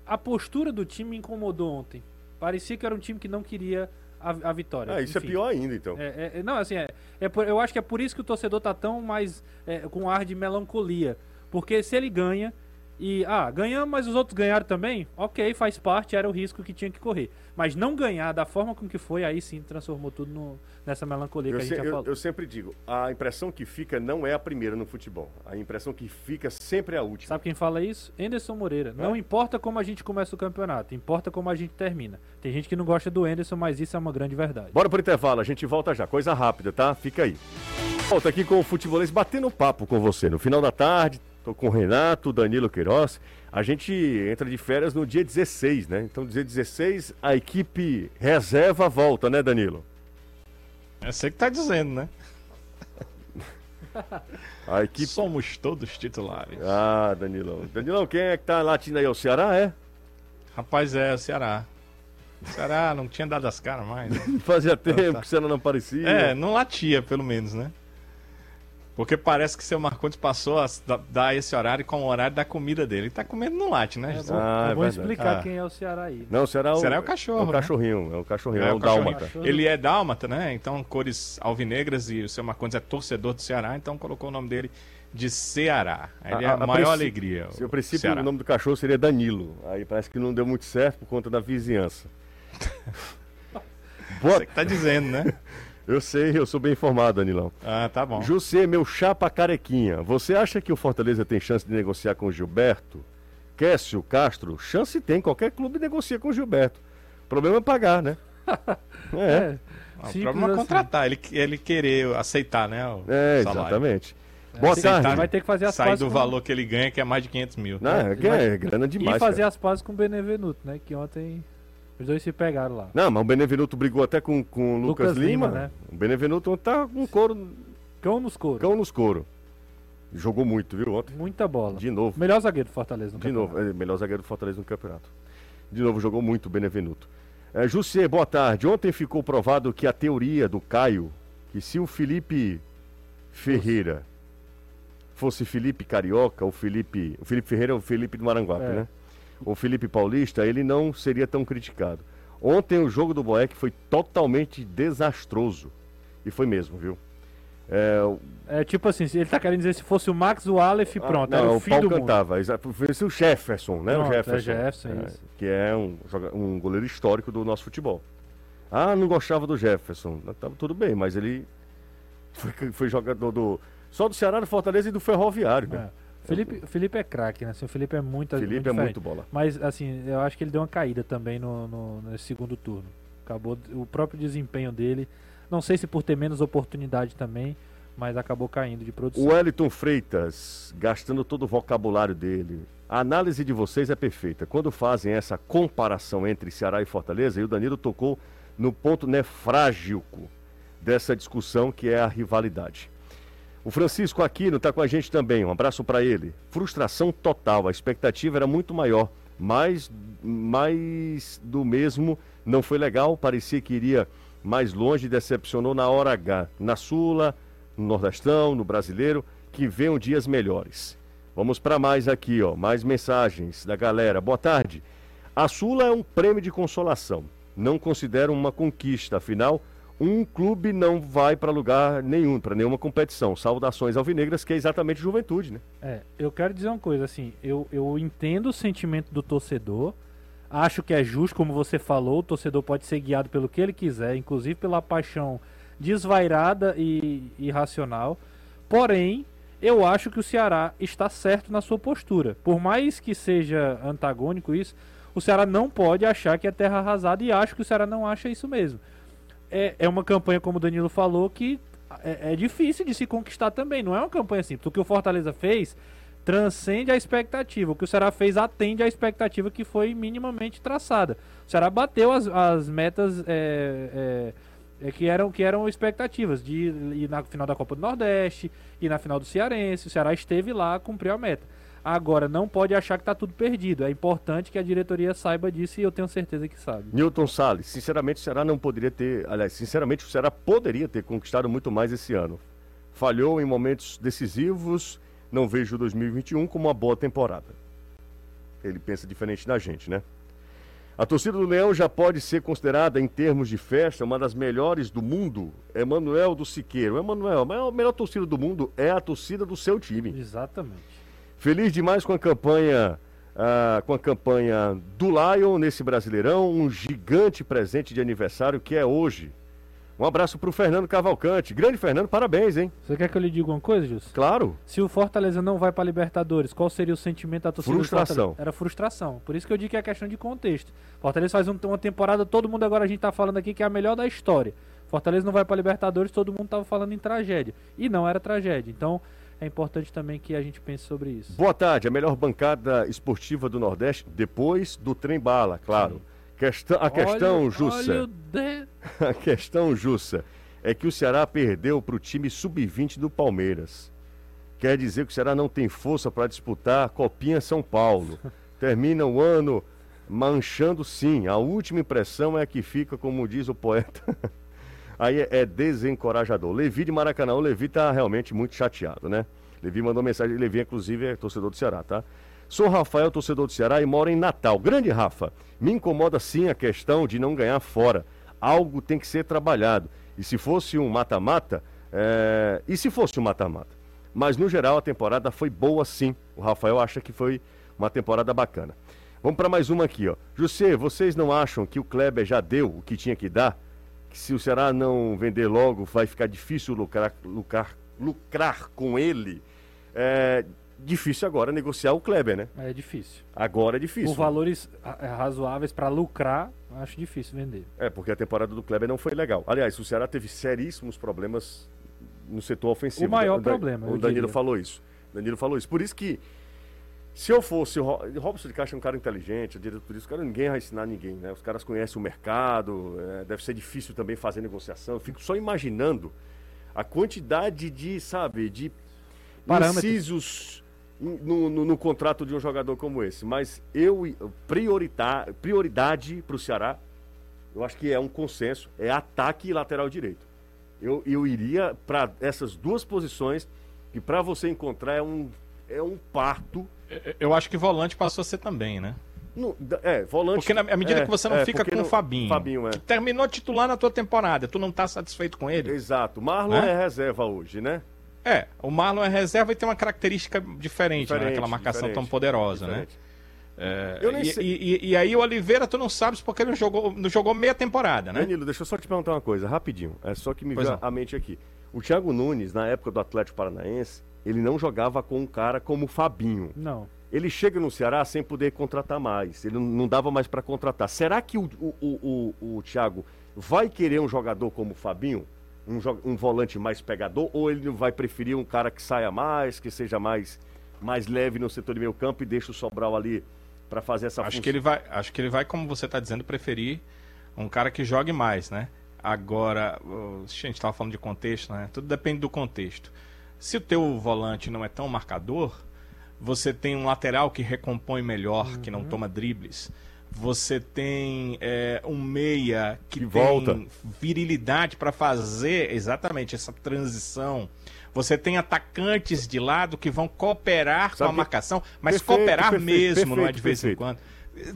a postura do time me incomodou ontem. Parecia que era um time que não queria a, a vitória. Ah, isso é Enfim. é pior ainda, então. É, é, não, assim, é, é por, eu acho que é por isso que o torcedor tá tão mais é, com ar de melancolia. Porque se ele ganha, e, ah, ganhamos, mas os outros ganharam também? Ok, faz parte, era o risco que tinha que correr. Mas não ganhar da forma com que foi, aí sim transformou tudo no, nessa melancolia eu que a gente se, já falou. Eu sempre digo, a impressão que fica não é a primeira no futebol. A impressão que fica sempre é a última. Sabe quem fala isso? Anderson Moreira. É? Não importa como a gente começa o campeonato, importa como a gente termina. Tem gente que não gosta do Anderson, mas isso é uma grande verdade. Bora pro intervalo, a gente volta já. Coisa rápida, tá? Fica aí. Volta aqui com o futebolês batendo papo com você no final da tarde Estou com o Renato, Danilo Queiroz. A gente entra de férias no dia 16, né? Então, dia 16, a equipe reserva volta, né, Danilo? É você que tá dizendo, né? A equipe... Somos todos titulares. Ah, Danilão. Danilão, quem é que tá latindo aí? É o Ceará, é? Rapaz, é o Ceará. O Ceará não tinha dado as caras mais. Né? Fazia tempo então, tá. que o Ceará não aparecia. É, não latia, pelo menos, né? Porque parece que seu Marcondes passou a dar esse horário com o horário da comida dele. Ele tá comendo no latte, né? É bom, ah, é bom explicar ah. quem é o Ceará aí. Não, o Ceará é o, Ceará é o cachorro. É o né? cachorrinho, é o cachorrinho, é, é o, dálmata. Ele é dálmata, né? Então, cores alvinegras e o seu Marcondes é torcedor do Ceará, então colocou o nome dele de Ceará. Ele é a, a, a maior alegria. Se o princípio Ceará. o nome do cachorro seria Danilo. Aí parece que não deu muito certo por conta da vizinhança. Boa... Você que tá dizendo, né? Eu sei, eu sou bem informado, Danilão. Ah, tá bom. José, meu chapa carequinha. Você acha que o Fortaleza tem chance de negociar com o Gilberto? Kécio Castro? Chance tem, qualquer clube negocia com o Gilberto. O problema é pagar, né? é. é. o problema é assim. contratar, ele, ele querer aceitar, né? é, salário. exatamente. É, Boa tarde. Vai ter que fazer as Sair do com... valor que ele ganha, que é mais de 500 mil. Não, é, é, é grana demais. E fazer cara. as pazes com o Benevenuto, né? Que ontem os dois se pegaram lá. Não, mas o Benevenuto brigou até com, com o Lucas, Lucas Lima. Lima né? O Benevenuto tá com couro. Cão nos couro. Cão nos couro. Jogou muito, viu, ontem? Muita bola. De novo. Melhor zagueiro do Fortaleza no De campeonato. novo, é, melhor zagueiro do Fortaleza no campeonato. De novo, jogou muito o Benevenuto. É, Jussier, boa tarde. Ontem ficou provado que a teoria do Caio, que se o Felipe Ferreira fosse Felipe Carioca, o Felipe. O Felipe Ferreira é o Felipe do Maranguape, é. né? O Felipe Paulista, ele não seria tão criticado. Ontem o jogo do Boeck foi totalmente desastroso. E foi mesmo, viu? É, é tipo assim, ele tá querendo dizer se fosse o Max, o Aleph, ah, pronto, ah, não, o fim Paulo cantava, fosse o Jefferson, né? Pronto, o Jefferson, é Jefferson é, que é um, um goleiro histórico do nosso futebol. Ah, não gostava do Jefferson. Tava tudo bem, mas ele foi, foi jogador do. Só do Ceará, do Fortaleza e do Ferroviário, né? É. Felipe, Felipe é craque, né? Assim, o Felipe é muito Felipe muito é muito bola. Mas, assim, eu acho que ele deu uma caída também no, no, no segundo turno. Acabou o próprio desempenho dele. Não sei se por ter menos oportunidade também, mas acabou caindo de produção. O Wellington Freitas, gastando todo o vocabulário dele. A análise de vocês é perfeita. Quando fazem essa comparação entre Ceará e Fortaleza, e o Danilo tocou no ponto nefrágico dessa discussão que é a rivalidade. O Francisco Aquino está com a gente também. Um abraço para ele. Frustração total. A expectativa era muito maior. Mas mais do mesmo não foi legal. Parecia que iria mais longe. Decepcionou na hora H. Na Sula, no Nordestão, no Brasileiro. Que venham dias melhores. Vamos para mais aqui, ó. Mais mensagens da galera. Boa tarde. A Sula é um prêmio de consolação. Não considero uma conquista. Afinal, um clube não vai para lugar nenhum, para nenhuma competição. Saudações alvinegras, que é exatamente juventude, né? É, eu quero dizer uma coisa, assim, eu, eu entendo o sentimento do torcedor, acho que é justo, como você falou, o torcedor pode ser guiado pelo que ele quiser, inclusive pela paixão desvairada e irracional. Porém, eu acho que o Ceará está certo na sua postura. Por mais que seja antagônico isso, o Ceará não pode achar que é terra arrasada e acho que o Ceará não acha isso mesmo é, é uma campanha, como o Danilo falou, que é, é, difícil de se conquistar também. Não é uma campanha simples. O que o Fortaleza fez transcende a expectativa. O que o Ceará fez atende à expectativa que foi minimamente traçada. O Ceará bateu as, as metas é, é, é que, eram, que eram expectativas de ir na final da Copa do Nordeste e na final do Cearense. O Ceará esteve lá, cumpriu a meta. Agora, não pode achar que está tudo perdido. É importante que a diretoria saiba disso e eu tenho certeza que sabe. Newton Salles, sinceramente, o Ceará não poderia ter. Aliás, sinceramente, o Ceará poderia ter conquistado muito mais esse ano. Falhou em momentos decisivos, não vejo 2021 como uma boa temporada. Ele pensa diferente da gente, né? A torcida do Leão já pode ser considerada, em termos de festa, uma das melhores do mundo. Emanuel do Siqueiro. Emanuel, a melhor torcida do mundo é a torcida do seu time. Exatamente. Feliz demais com a campanha, uh, com a campanha do Lion nesse Brasileirão, um gigante presente de aniversário que é hoje. Um abraço para o Fernando Cavalcante. Grande Fernando, parabéns, hein? Você quer que eu lhe diga uma coisa, Jus? Claro. Se o Fortaleza não vai para Libertadores, qual seria o sentimento da torcida? Frustração. Era frustração. Por isso que eu digo que é questão de contexto. Fortaleza faz um, uma temporada, todo mundo agora a gente está falando aqui que é a melhor da história. Fortaleza não vai para Libertadores, todo mundo estava falando em tragédia. E não era tragédia. Então, é importante também que a gente pense sobre isso. Boa tarde, a melhor bancada esportiva do Nordeste, depois do trem bala, claro. Questão, a questão, olha, Jussa. Olha de... a questão, Jussa, é que o Ceará perdeu para o time sub-20 do Palmeiras. Quer dizer que o Ceará não tem força para disputar a Copinha São Paulo. Termina o ano manchando sim. A última impressão é a que fica, como diz o poeta. aí é, é desencorajador. Levi de Maracanã, o Levi tá realmente muito chateado, né? Levi mandou mensagem, Levi inclusive é torcedor do Ceará, tá? Sou Rafael, torcedor do Ceará e moro em Natal. Grande Rafa, me incomoda sim a questão de não ganhar fora. Algo tem que ser trabalhado. E se fosse um mata-mata, é... e se fosse um mata-mata? Mas no geral a temporada foi boa sim. O Rafael acha que foi uma temporada bacana. Vamos para mais uma aqui, ó. José, vocês não acham que o Kleber já deu o que tinha que dar? Se o Ceará não vender logo, vai ficar difícil lucrar, lucrar, lucrar com ele? É difícil agora negociar o Kleber, né? É difícil. Agora é difícil. Por valores é, razoáveis para lucrar, acho difícil vender. É, porque a temporada do Kleber não foi legal. Aliás, o Ceará teve seríssimos problemas no setor ofensivo. O maior o problema. O Danilo diria. falou isso. Danilo falou isso. Por isso que se eu fosse o Robson de Caixa é um cara inteligente, por isso, cara, ninguém vai ensinar ninguém, né? Os caras conhecem o mercado, é, deve ser difícil também fazer negociação. Eu fico só imaginando a quantidade de, sabe, de incisos no, no, no, contrato de um jogador como esse. Mas eu prioritar, prioridade para o Ceará, eu acho que é um consenso, é ataque e lateral direito. Eu, eu iria para essas duas posições que para você encontrar é um, é um parto eu acho que volante passou a ser também, né? No, é, volante. Porque na medida é, que você não é, fica com o Fabinho, Fabinho é. que terminou titular na tua temporada, tu não tá satisfeito com ele? Exato. Marlon é reserva hoje, né? É, o Marlon é reserva e tem uma característica diferente, né? diferente né? aquela marcação diferente, tão poderosa, né? diferente. né? É, e, e, e, aí o Oliveira, tu não sabes porque ele não jogou, não jogou meia temporada, né? Danilo, deixa eu só te perguntar uma coisa, rapidinho. É só que me veio a mente aqui. O Thiago Nunes, na época do Atlético Paranaense, ele não jogava com um cara como o Fabinho. Não ele chega no Ceará sem poder contratar mais. Ele não dava mais para contratar. Será que o, o, o, o, o Thiago vai querer um jogador como o Fabinho? Um, um volante mais pegador? Ou ele vai preferir um cara que saia mais, que seja mais, mais leve no setor de meio campo e deixa o Sobral ali para fazer essa acho função? Que ele vai, acho que ele vai, como você está dizendo, preferir um cara que jogue mais, né? Agora, a gente estava falando de contexto, né? Tudo depende do contexto. Se o teu volante não é tão marcador, você tem um lateral que recompõe melhor, uhum. que não uhum. toma dribles. Você tem é, um meia que, que tem volta. virilidade para fazer exatamente essa transição. Você tem atacantes de lado que vão cooperar Sabe com a marcação, mas perfeito, cooperar perfeito, mesmo, perfeito, não é de vez em quando.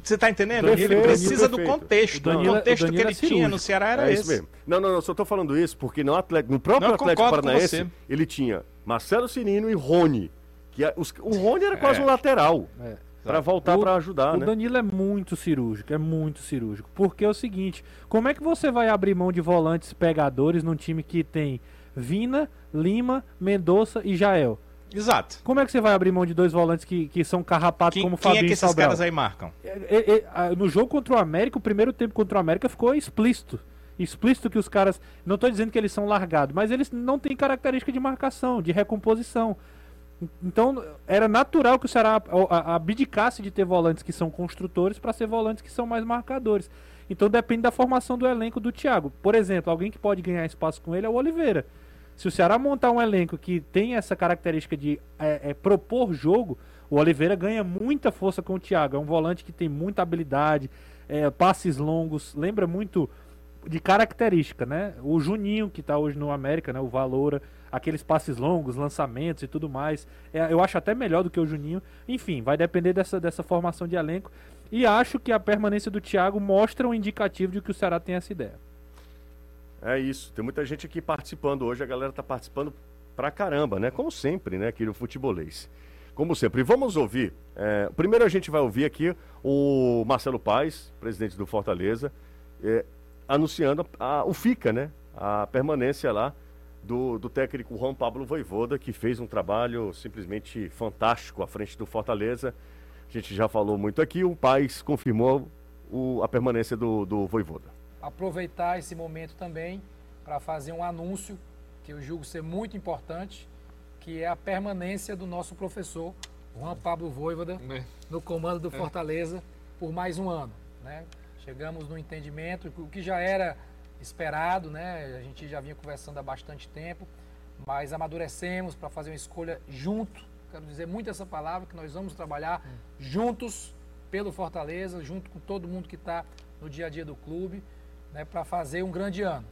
Você está entendendo? Perfeito, ele precisa do contexto. Danilo, o contexto o que ele é tinha no Ceará era é esse. Mesmo. Não, não, não, só estou falando isso porque no, Atlético, no próprio não, Atlético Paranaense ele tinha Marcelo Cirino e Rony. Que a, os, o Rony era quase é. um lateral. É. Para voltar para ajudar, o né? O Danilo é muito cirúrgico, é muito cirúrgico. Porque é o seguinte, como é que você vai abrir mão de volantes pegadores num time que tem Vina, Lima, Mendonça e Jael? Exato. Como é que você vai abrir mão de dois volantes que, que são carrapatos quem, como Fabinho Quem é que esses caras aí marcam? É, é, é, no jogo contra o América, o primeiro tempo contra o América ficou explícito. Explícito que os caras. Não estou dizendo que eles são largados, mas eles não têm característica de marcação, de recomposição. Então, era natural que o Ceará abdicasse de ter volantes que são construtores para ser volantes que são mais marcadores. Então, depende da formação do elenco do Thiago. Por exemplo, alguém que pode ganhar espaço com ele é o Oliveira. Se o Ceará montar um elenco que tem essa característica de é, é, propor jogo, o Oliveira ganha muita força com o Thiago. É um volante que tem muita habilidade, é, passes longos, lembra muito de característica, né? O Juninho, que está hoje no América, né? O Valora aqueles passes longos, lançamentos e tudo mais. É, eu acho até melhor do que o Juninho. Enfim, vai depender dessa, dessa formação de elenco. E acho que a permanência do Thiago mostra um indicativo de que o Ceará tem essa ideia. É isso. Tem muita gente aqui participando hoje. A galera tá participando pra caramba, né? Como sempre, né? Aqui no Futebolês. Como sempre. Vamos ouvir. É, primeiro a gente vai ouvir aqui o Marcelo Paes, presidente do Fortaleza, é, anunciando a, o FICA, né? A permanência lá do, do técnico Juan Pablo Voivoda, que fez um trabalho simplesmente fantástico à frente do Fortaleza. A gente já falou muito aqui, o Paz confirmou o, a permanência do, do Voivoda. Aproveitar esse momento também para fazer um anúncio que eu julgo ser muito importante, que é a permanência do nosso professor Juan Pablo Voivoda é. no comando do é. Fortaleza por mais um ano. Né? Chegamos no entendimento, o que já era esperado, né? A gente já vinha conversando há bastante tempo, mas amadurecemos para fazer uma escolha junto. Quero dizer muito essa palavra, que nós vamos trabalhar hum. juntos pelo Fortaleza, junto com todo mundo que está no dia a dia do clube, né, para fazer um grande ano.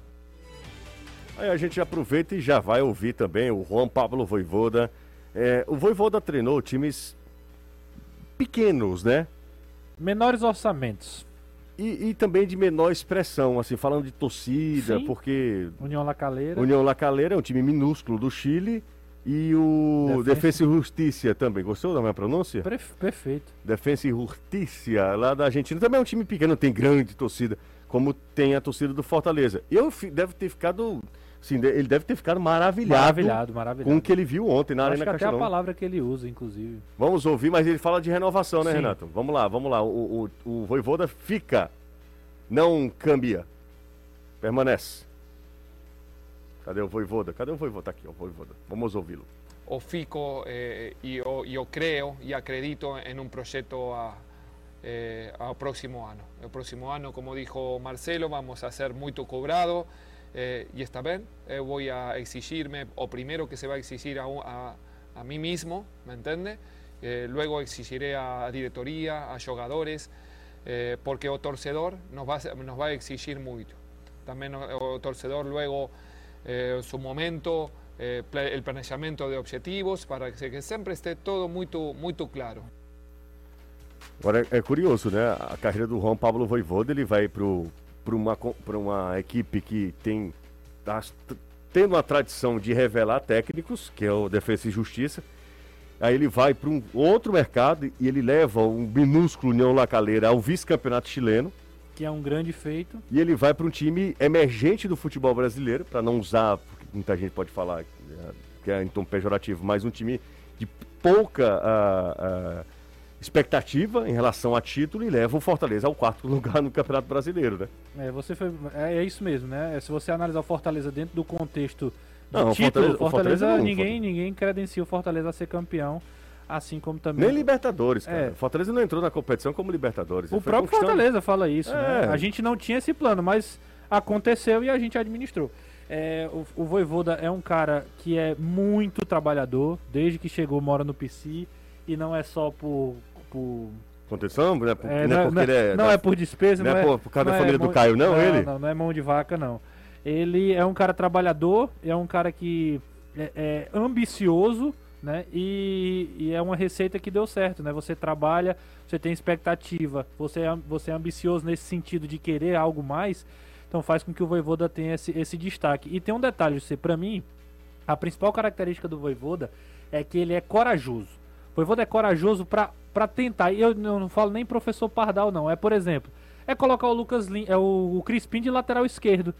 Aí a gente aproveita e já vai ouvir também o Juan Pablo Voivoda. É, o Voivoda treinou times pequenos, né? Menores orçamentos. E, e, também de menor expressão, assim, falando de torcida, Sim. porque. União Lacaleira. União Lacaleira é um time minúsculo do Chile E o Defensa e Justiça também. Gostou da minha pronúncia? Perfeito. Defensa e Justiça, lá da Argentina. Também é um time pequeno, não tem grande torcida, como tem a torcida do Fortaleza. Eu deve ter ficado. Sim, ele deve ter ficado maravilhado, maravilhado, maravilhado. com o que ele viu ontem na Eu Arena acho que até a palavra que ele usa, inclusive. Vamos ouvir, mas ele fala de renovação, né, Sim. Renato? Vamos lá, vamos lá. O, o, o Voivoda fica, não cambia. Permanece. Cadê o Voivoda? Cadê o Voivoda? Tá aqui, o Voivoda. Vamos ouvi-lo. O fico eh, e eu, eu creio e acredito em um projeto a, eh, próximo ano. O próximo ano, como dijo Marcelo, vamos a ser muito cobrado eh, e está bem. Eu vou a exigirme o primeiro que se vai exigir a, a, a mí mismo, ¿me entiende? Eh, luego exigiré a diretoria, a jogadores, eh, porque o torcedor nos va, nos va a exigir muito. Também o torcedor luego eh, su momento, eh, el planeamiento de objetivos, para que sempre esteja todo muito, muito claro. Agora é, curioso, né? A carreira do Juan Pablo Voivoda, ele vai para uma, uma equipe que tem tá, tendo uma tradição de revelar técnicos, que é o Defesa e Justiça. Aí ele vai para um outro mercado e ele leva um minúsculo União Lacaleira ao vice-campeonato chileno que é um grande feito. E ele vai para um time emergente do futebol brasileiro, para não usar, porque muita gente pode falar que é em tom pejorativo, mas um time de pouca uh, uh, expectativa em relação a título e leva o Fortaleza ao quarto lugar no Campeonato Brasileiro, né? É, você foi, é, é isso mesmo, né? Se você analisar o Fortaleza dentro do contexto de não, título, Fortaleza, Fortaleza, Fortaleza ninguém, ninguém credencia o Fortaleza a ser campeão assim como também. Nem Libertadores, cara. É. Fortaleza não entrou na competição como Libertadores. O próprio conquistando... Fortaleza fala isso, né? é. né? A gente não tinha esse plano, mas aconteceu e a gente administrou. É, o, o Voivoda é um cara que é muito trabalhador, desde que chegou, mora no PC, e não é só por. por Contenção? Não é, por, é, não, é porque não, é, não da, é por despesa, não, não é, por, por causa da é família do Caio, não, não, ele? Não, não é mão de vaca, não. Ele é um cara trabalhador, é um cara que é, é ambicioso, né? E, e, é uma receita que deu certo, né? Você trabalha, você tem expectativa, você é, você é ambicioso nesse sentido de querer algo mais, então faz com que o Voivoda tenha esse, esse destaque. E tem um detalhe, você para mim, a principal característica do Voivoda é que ele é corajoso. Voivoda é corajoso para tentar. Eu não falo nem professor Pardal não, é por exemplo, é colocar o Lucas Lin, é o, o Crispim de lateral esquerdo.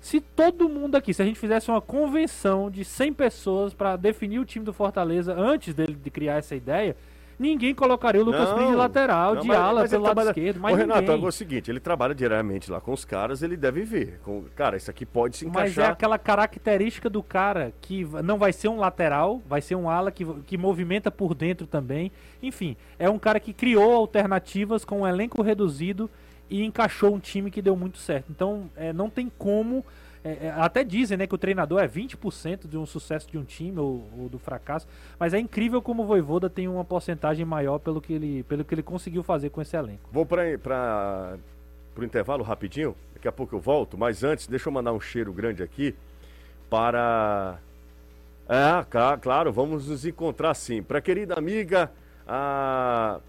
Se todo mundo aqui, se a gente fizesse uma convenção de 100 pessoas para definir o time do Fortaleza antes dele de criar essa ideia, ninguém colocaria o Lucas Pires de lateral, não, de mas, ala mas pelo lado trabalha... esquerdo. Mas o Renato, agora é o seguinte: ele trabalha diariamente lá com os caras, ele deve ver. Com... Cara, isso aqui pode se encaixar. Mas é aquela característica do cara que não vai ser um lateral, vai ser um ala que, que movimenta por dentro também. Enfim, é um cara que criou alternativas com um elenco reduzido e encaixou um time que deu muito certo. Então, é, não tem como. É, é até dizem né, que o treinador é 20% de um sucesso de um time ou, ou, do fracasso, mas é incrível como o Voivoda tem uma porcentagem maior pelo que ele, pelo que ele conseguiu fazer com esse elenco. Vou para o intervalo rapidinho, daqui a pouco eu volto, mas antes, deixa eu mandar um cheiro grande aqui para. Ah, claro, vamos nos encontrar sim. Para querida amiga, a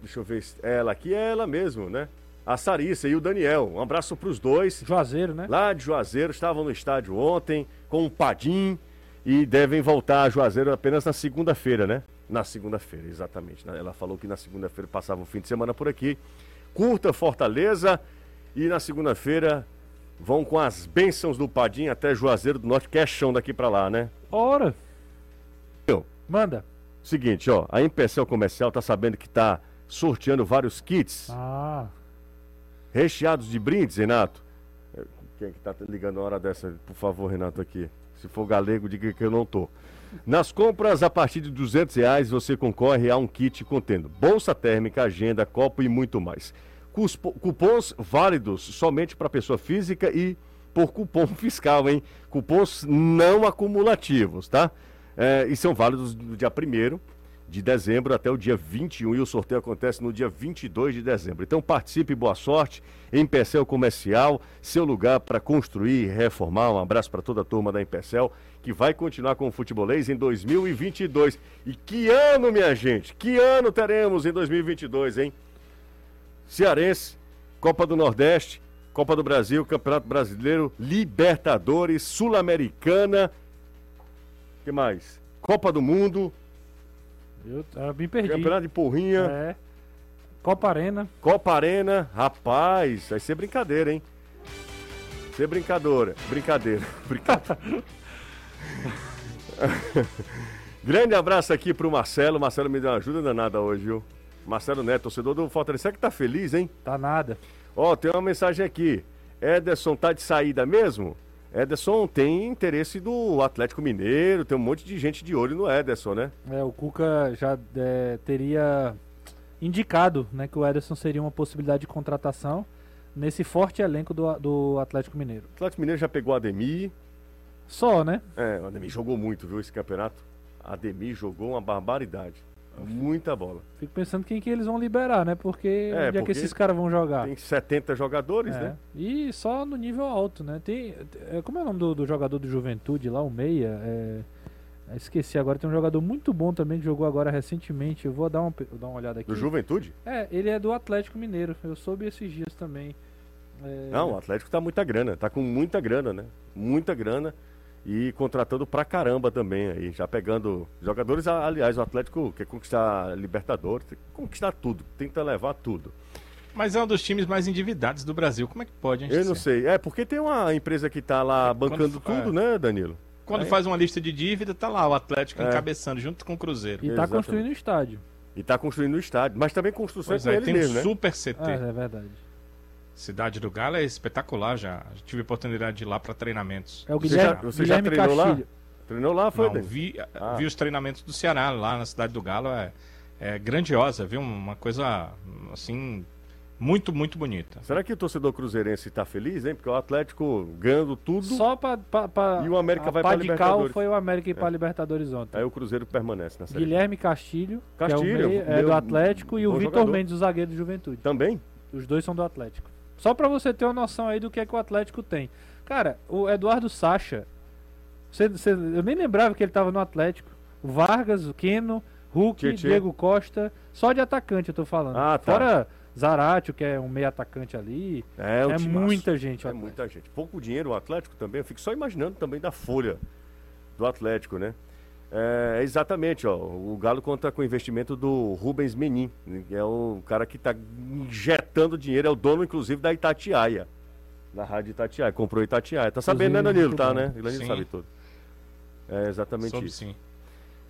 Deixa eu ver. Ela aqui é ela mesmo, né? A Sarissa e o Daniel. Um abraço para os dois. Juazeiro, né? Lá de Juazeiro. Estavam no estádio ontem com o Padim e devem voltar a Juazeiro apenas na segunda-feira, né? Na segunda-feira, exatamente. Ela falou que na segunda-feira passava o fim de semana por aqui. Curta Fortaleza e na segunda-feira vão com as bênçãos do Padim até Juazeiro do Norte, que é chão daqui para lá, né? Ora! Eu. Manda. Seguinte, ó, a Impecel Comercial tá sabendo que tá sorteando vários kits. Ah. Recheados de brindes, Renato. É, quem é que tá ligando na hora dessa? Por favor, Renato, aqui. Se for galego, diga que eu não tô. Nas compras a partir de 200 reais você concorre a um kit contendo bolsa térmica, agenda, copo e muito mais. Cupons válidos somente para pessoa física e por cupom fiscal, hein? Cupons não acumulativos, tá? É, e são válidos do dia 1 de dezembro até o dia 21 e o sorteio acontece no dia 22 de dezembro. Então participe, boa sorte em Empecel Comercial, seu lugar para construir e reformar. Um abraço para toda a turma da Empecel que vai continuar com o futebolês em 2022. E que ano, minha gente? Que ano teremos em 2022, hein? Cearense, Copa do Nordeste, Copa do Brasil, Campeonato Brasileiro, Libertadores, Sul-Americana que mais? Copa do Mundo. Eu, eu me perdi. Campeonato de porrinha. É. Copa Arena. Copa Arena. Rapaz, vai ser brincadeira, hein? Ser brincadora. Brincadeira. Brincadeira. Grande abraço aqui pro Marcelo. Marcelo me deu uma ajuda danada hoje, viu? Marcelo Neto, torcedor do Fortaleza. Será que tá feliz, hein? Tá nada. Ó, tem uma mensagem aqui. Ederson tá de saída mesmo? Ederson tem interesse do Atlético Mineiro, tem um monte de gente de olho no Ederson, né? É, o Cuca já é, teria indicado né, que o Ederson seria uma possibilidade de contratação nesse forte elenco do, do Atlético Mineiro. O Atlético Mineiro já pegou a Ademir. Só, né? É, o Ademir jogou muito, viu, esse campeonato. Ademir jogou uma barbaridade. Muita bola. Fico pensando quem que eles vão liberar, né? Porque é, onde é que esses caras vão jogar? Tem 70 jogadores, é. né? E só no nível alto, né? Tem, é, como é o nome do, do jogador do Juventude lá, o Meia? É, é, esqueci agora, tem um jogador muito bom também que jogou agora recentemente. Eu vou dar uma, dar uma olhada aqui. Do Juventude? É, ele é do Atlético Mineiro. Eu soube esses dias também. É... Não, o Atlético tá muita grana, tá com muita grana, né? Muita grana e contratando pra caramba também aí, já pegando jogadores, aliás, o Atlético quer conquistar Libertadores, tem que conquistar tudo, tenta levar tudo. Mas é um dos times mais endividados do Brasil, como é que pode, hein? Eu não sei, é porque tem uma empresa que tá lá é, bancando quando, tudo, é. né, Danilo? Quando é. faz uma lista de dívida, tá lá o Atlético é. encabeçando junto com o Cruzeiro. E tá Exatamente. construindo o estádio. E tá construindo o estádio, mas também construção pois é, com tem mesmo, um né? super CT. Ah, é verdade. Cidade do Galo é espetacular já. Tive a oportunidade de ir lá para treinamentos. É o Guilherme, você já, você já treinou Castilho. lá? Treinou lá, foi? Não, vi, ah. vi os treinamentos do Ceará lá na Cidade do Galo. É, é grandiosa, viu? Uma coisa assim muito, muito bonita. Será que o torcedor cruzeirense está feliz, hein? Porque o Atlético ganhando tudo. Só para E o América vai para Libertadores. foi o América ir para é. Libertadores ontem. Aí o Cruzeiro permanece na série. Guilherme Castilho, Castilho que é, o meio, é do Atlético, e o Vitor Mendes, o zagueiro do Juventude. Também? Os dois são do Atlético. Só para você ter uma noção aí do que é que o Atlético tem. Cara, o Eduardo Sacha, você, você, eu nem lembrava que ele tava no Atlético. O Vargas, o Keno, Hulk, Diego Costa, só de atacante eu tô falando. Ah, tá. Fora Zaratio, que é um meio atacante ali. É, é muita gente. É muita gente. Pouco dinheiro o Atlético também. Eu fico só imaginando também da folha do Atlético, né? É, exatamente, ó. O Galo conta com o investimento do Rubens Menin, que é o cara que está injetando dinheiro, é o dono, inclusive, da Itatiaia. Da rádio Itatiaia. Comprou Itatiaia. Tá sabendo, né, Danilo? Tá, né? Danilo sabe tudo. É exatamente Soube, isso. Sim.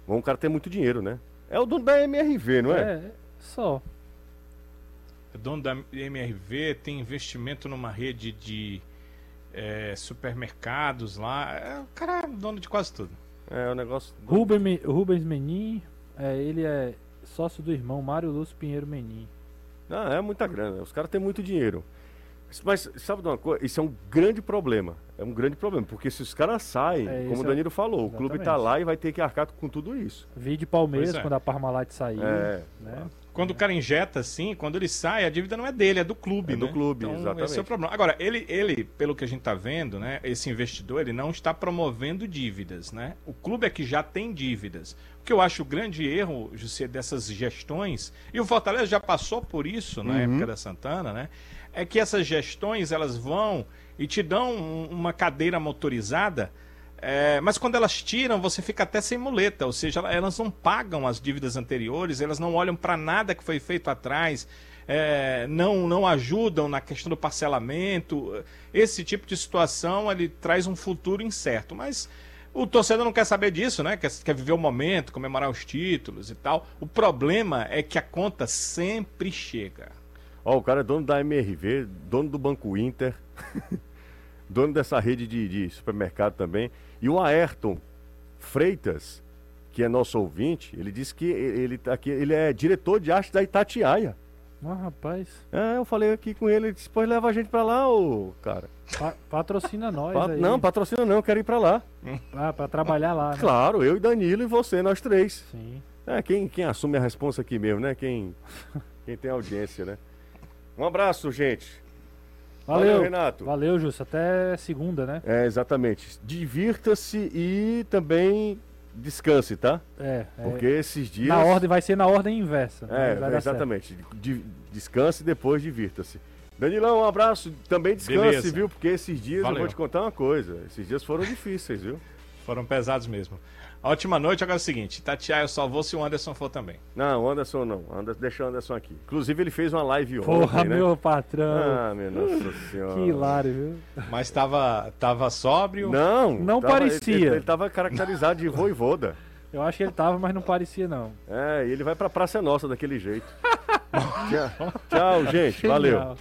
Bom, o cara tem muito dinheiro, né? É o dono da MRV, não é? É, só. É dono da MRV, tem investimento numa rede de é, supermercados lá. É, o cara é dono de quase tudo. É o negócio. Do... Ruben, Rubens Menin, é, ele é sócio do irmão Mário Lúcio Pinheiro Menin. Ah, é muita grana. Os caras têm muito dinheiro. Mas sabe de uma coisa? Isso é um grande problema. É um grande problema. Porque se os caras saem, é, como o é Danilo falou, Exatamente. o clube está lá e vai ter que arcar com tudo isso. Vi de Palmeiras é. quando a Parmalat saiu. É. Né? Quando o cara injeta assim, quando ele sai, a dívida não é dele, é do clube. É do né? clube, então, exatamente. Esse é o problema. Agora, ele, ele, pelo que a gente está vendo, né, esse investidor, ele não está promovendo dívidas, né? O clube é que já tem dívidas. O que eu acho o grande erro, José, dessas gestões, e o Fortaleza já passou por isso na uhum. época da Santana, né? É que essas gestões, elas vão e te dão uma cadeira motorizada é, mas quando elas tiram, você fica até sem muleta, ou seja, elas não pagam as dívidas anteriores, elas não olham para nada que foi feito atrás, é, não, não ajudam na questão do parcelamento. Esse tipo de situação ele traz um futuro incerto, mas o torcedor não quer saber disso, né? Quer, quer viver o momento, comemorar os títulos e tal. O problema é que a conta sempre chega. Ó, o cara é dono da MRV, dono do Banco Inter, dono dessa rede de, de supermercado também. E o Ayrton Freitas, que é nosso ouvinte, ele disse que ele, tá aqui, ele é diretor de arte da Itatiaia. Ah, rapaz. É, eu falei aqui com ele, ele disse, pois leva a gente pra lá, ô cara. Pa patrocina nós pa aí. Não, patrocina não, eu quero ir pra lá. Ah, pra trabalhar lá, né? Claro, eu e Danilo e você, nós três. Sim. É, quem, quem assume a responsa aqui mesmo, né? Quem, quem tem audiência, né? Um abraço, gente. Valeu, Valeu Renato. Valeu, Justo. Até segunda, né? É, exatamente. Divirta-se e também descanse, tá? É. Porque é... esses dias. Na ordem, vai ser na ordem inversa. Né? É, exatamente. De, descanse e depois divirta-se. Danilão, um abraço. Também descanse, Beleza. viu? Porque esses dias Valeu. eu vou te contar uma coisa. Esses dias foram difíceis, viu? Foram pesados mesmo. A última noite, agora é o seguinte: Tatiaia eu só vou se o Anderson for também. Não, o Anderson não. Anderson, deixa o Anderson aqui. Inclusive, ele fez uma live Porra, ontem. Porra, né? meu patrão. Ah, meu Nossa Senhora. Que hilário, viu? Mas tava, tava sóbrio? Não, não tava, parecia. Ele, ele tava caracterizado de voivoda. Eu acho que ele tava, mas não parecia, não. É, e ele vai pra Praça Nossa daquele jeito. tchau, tchau, gente. Valeu.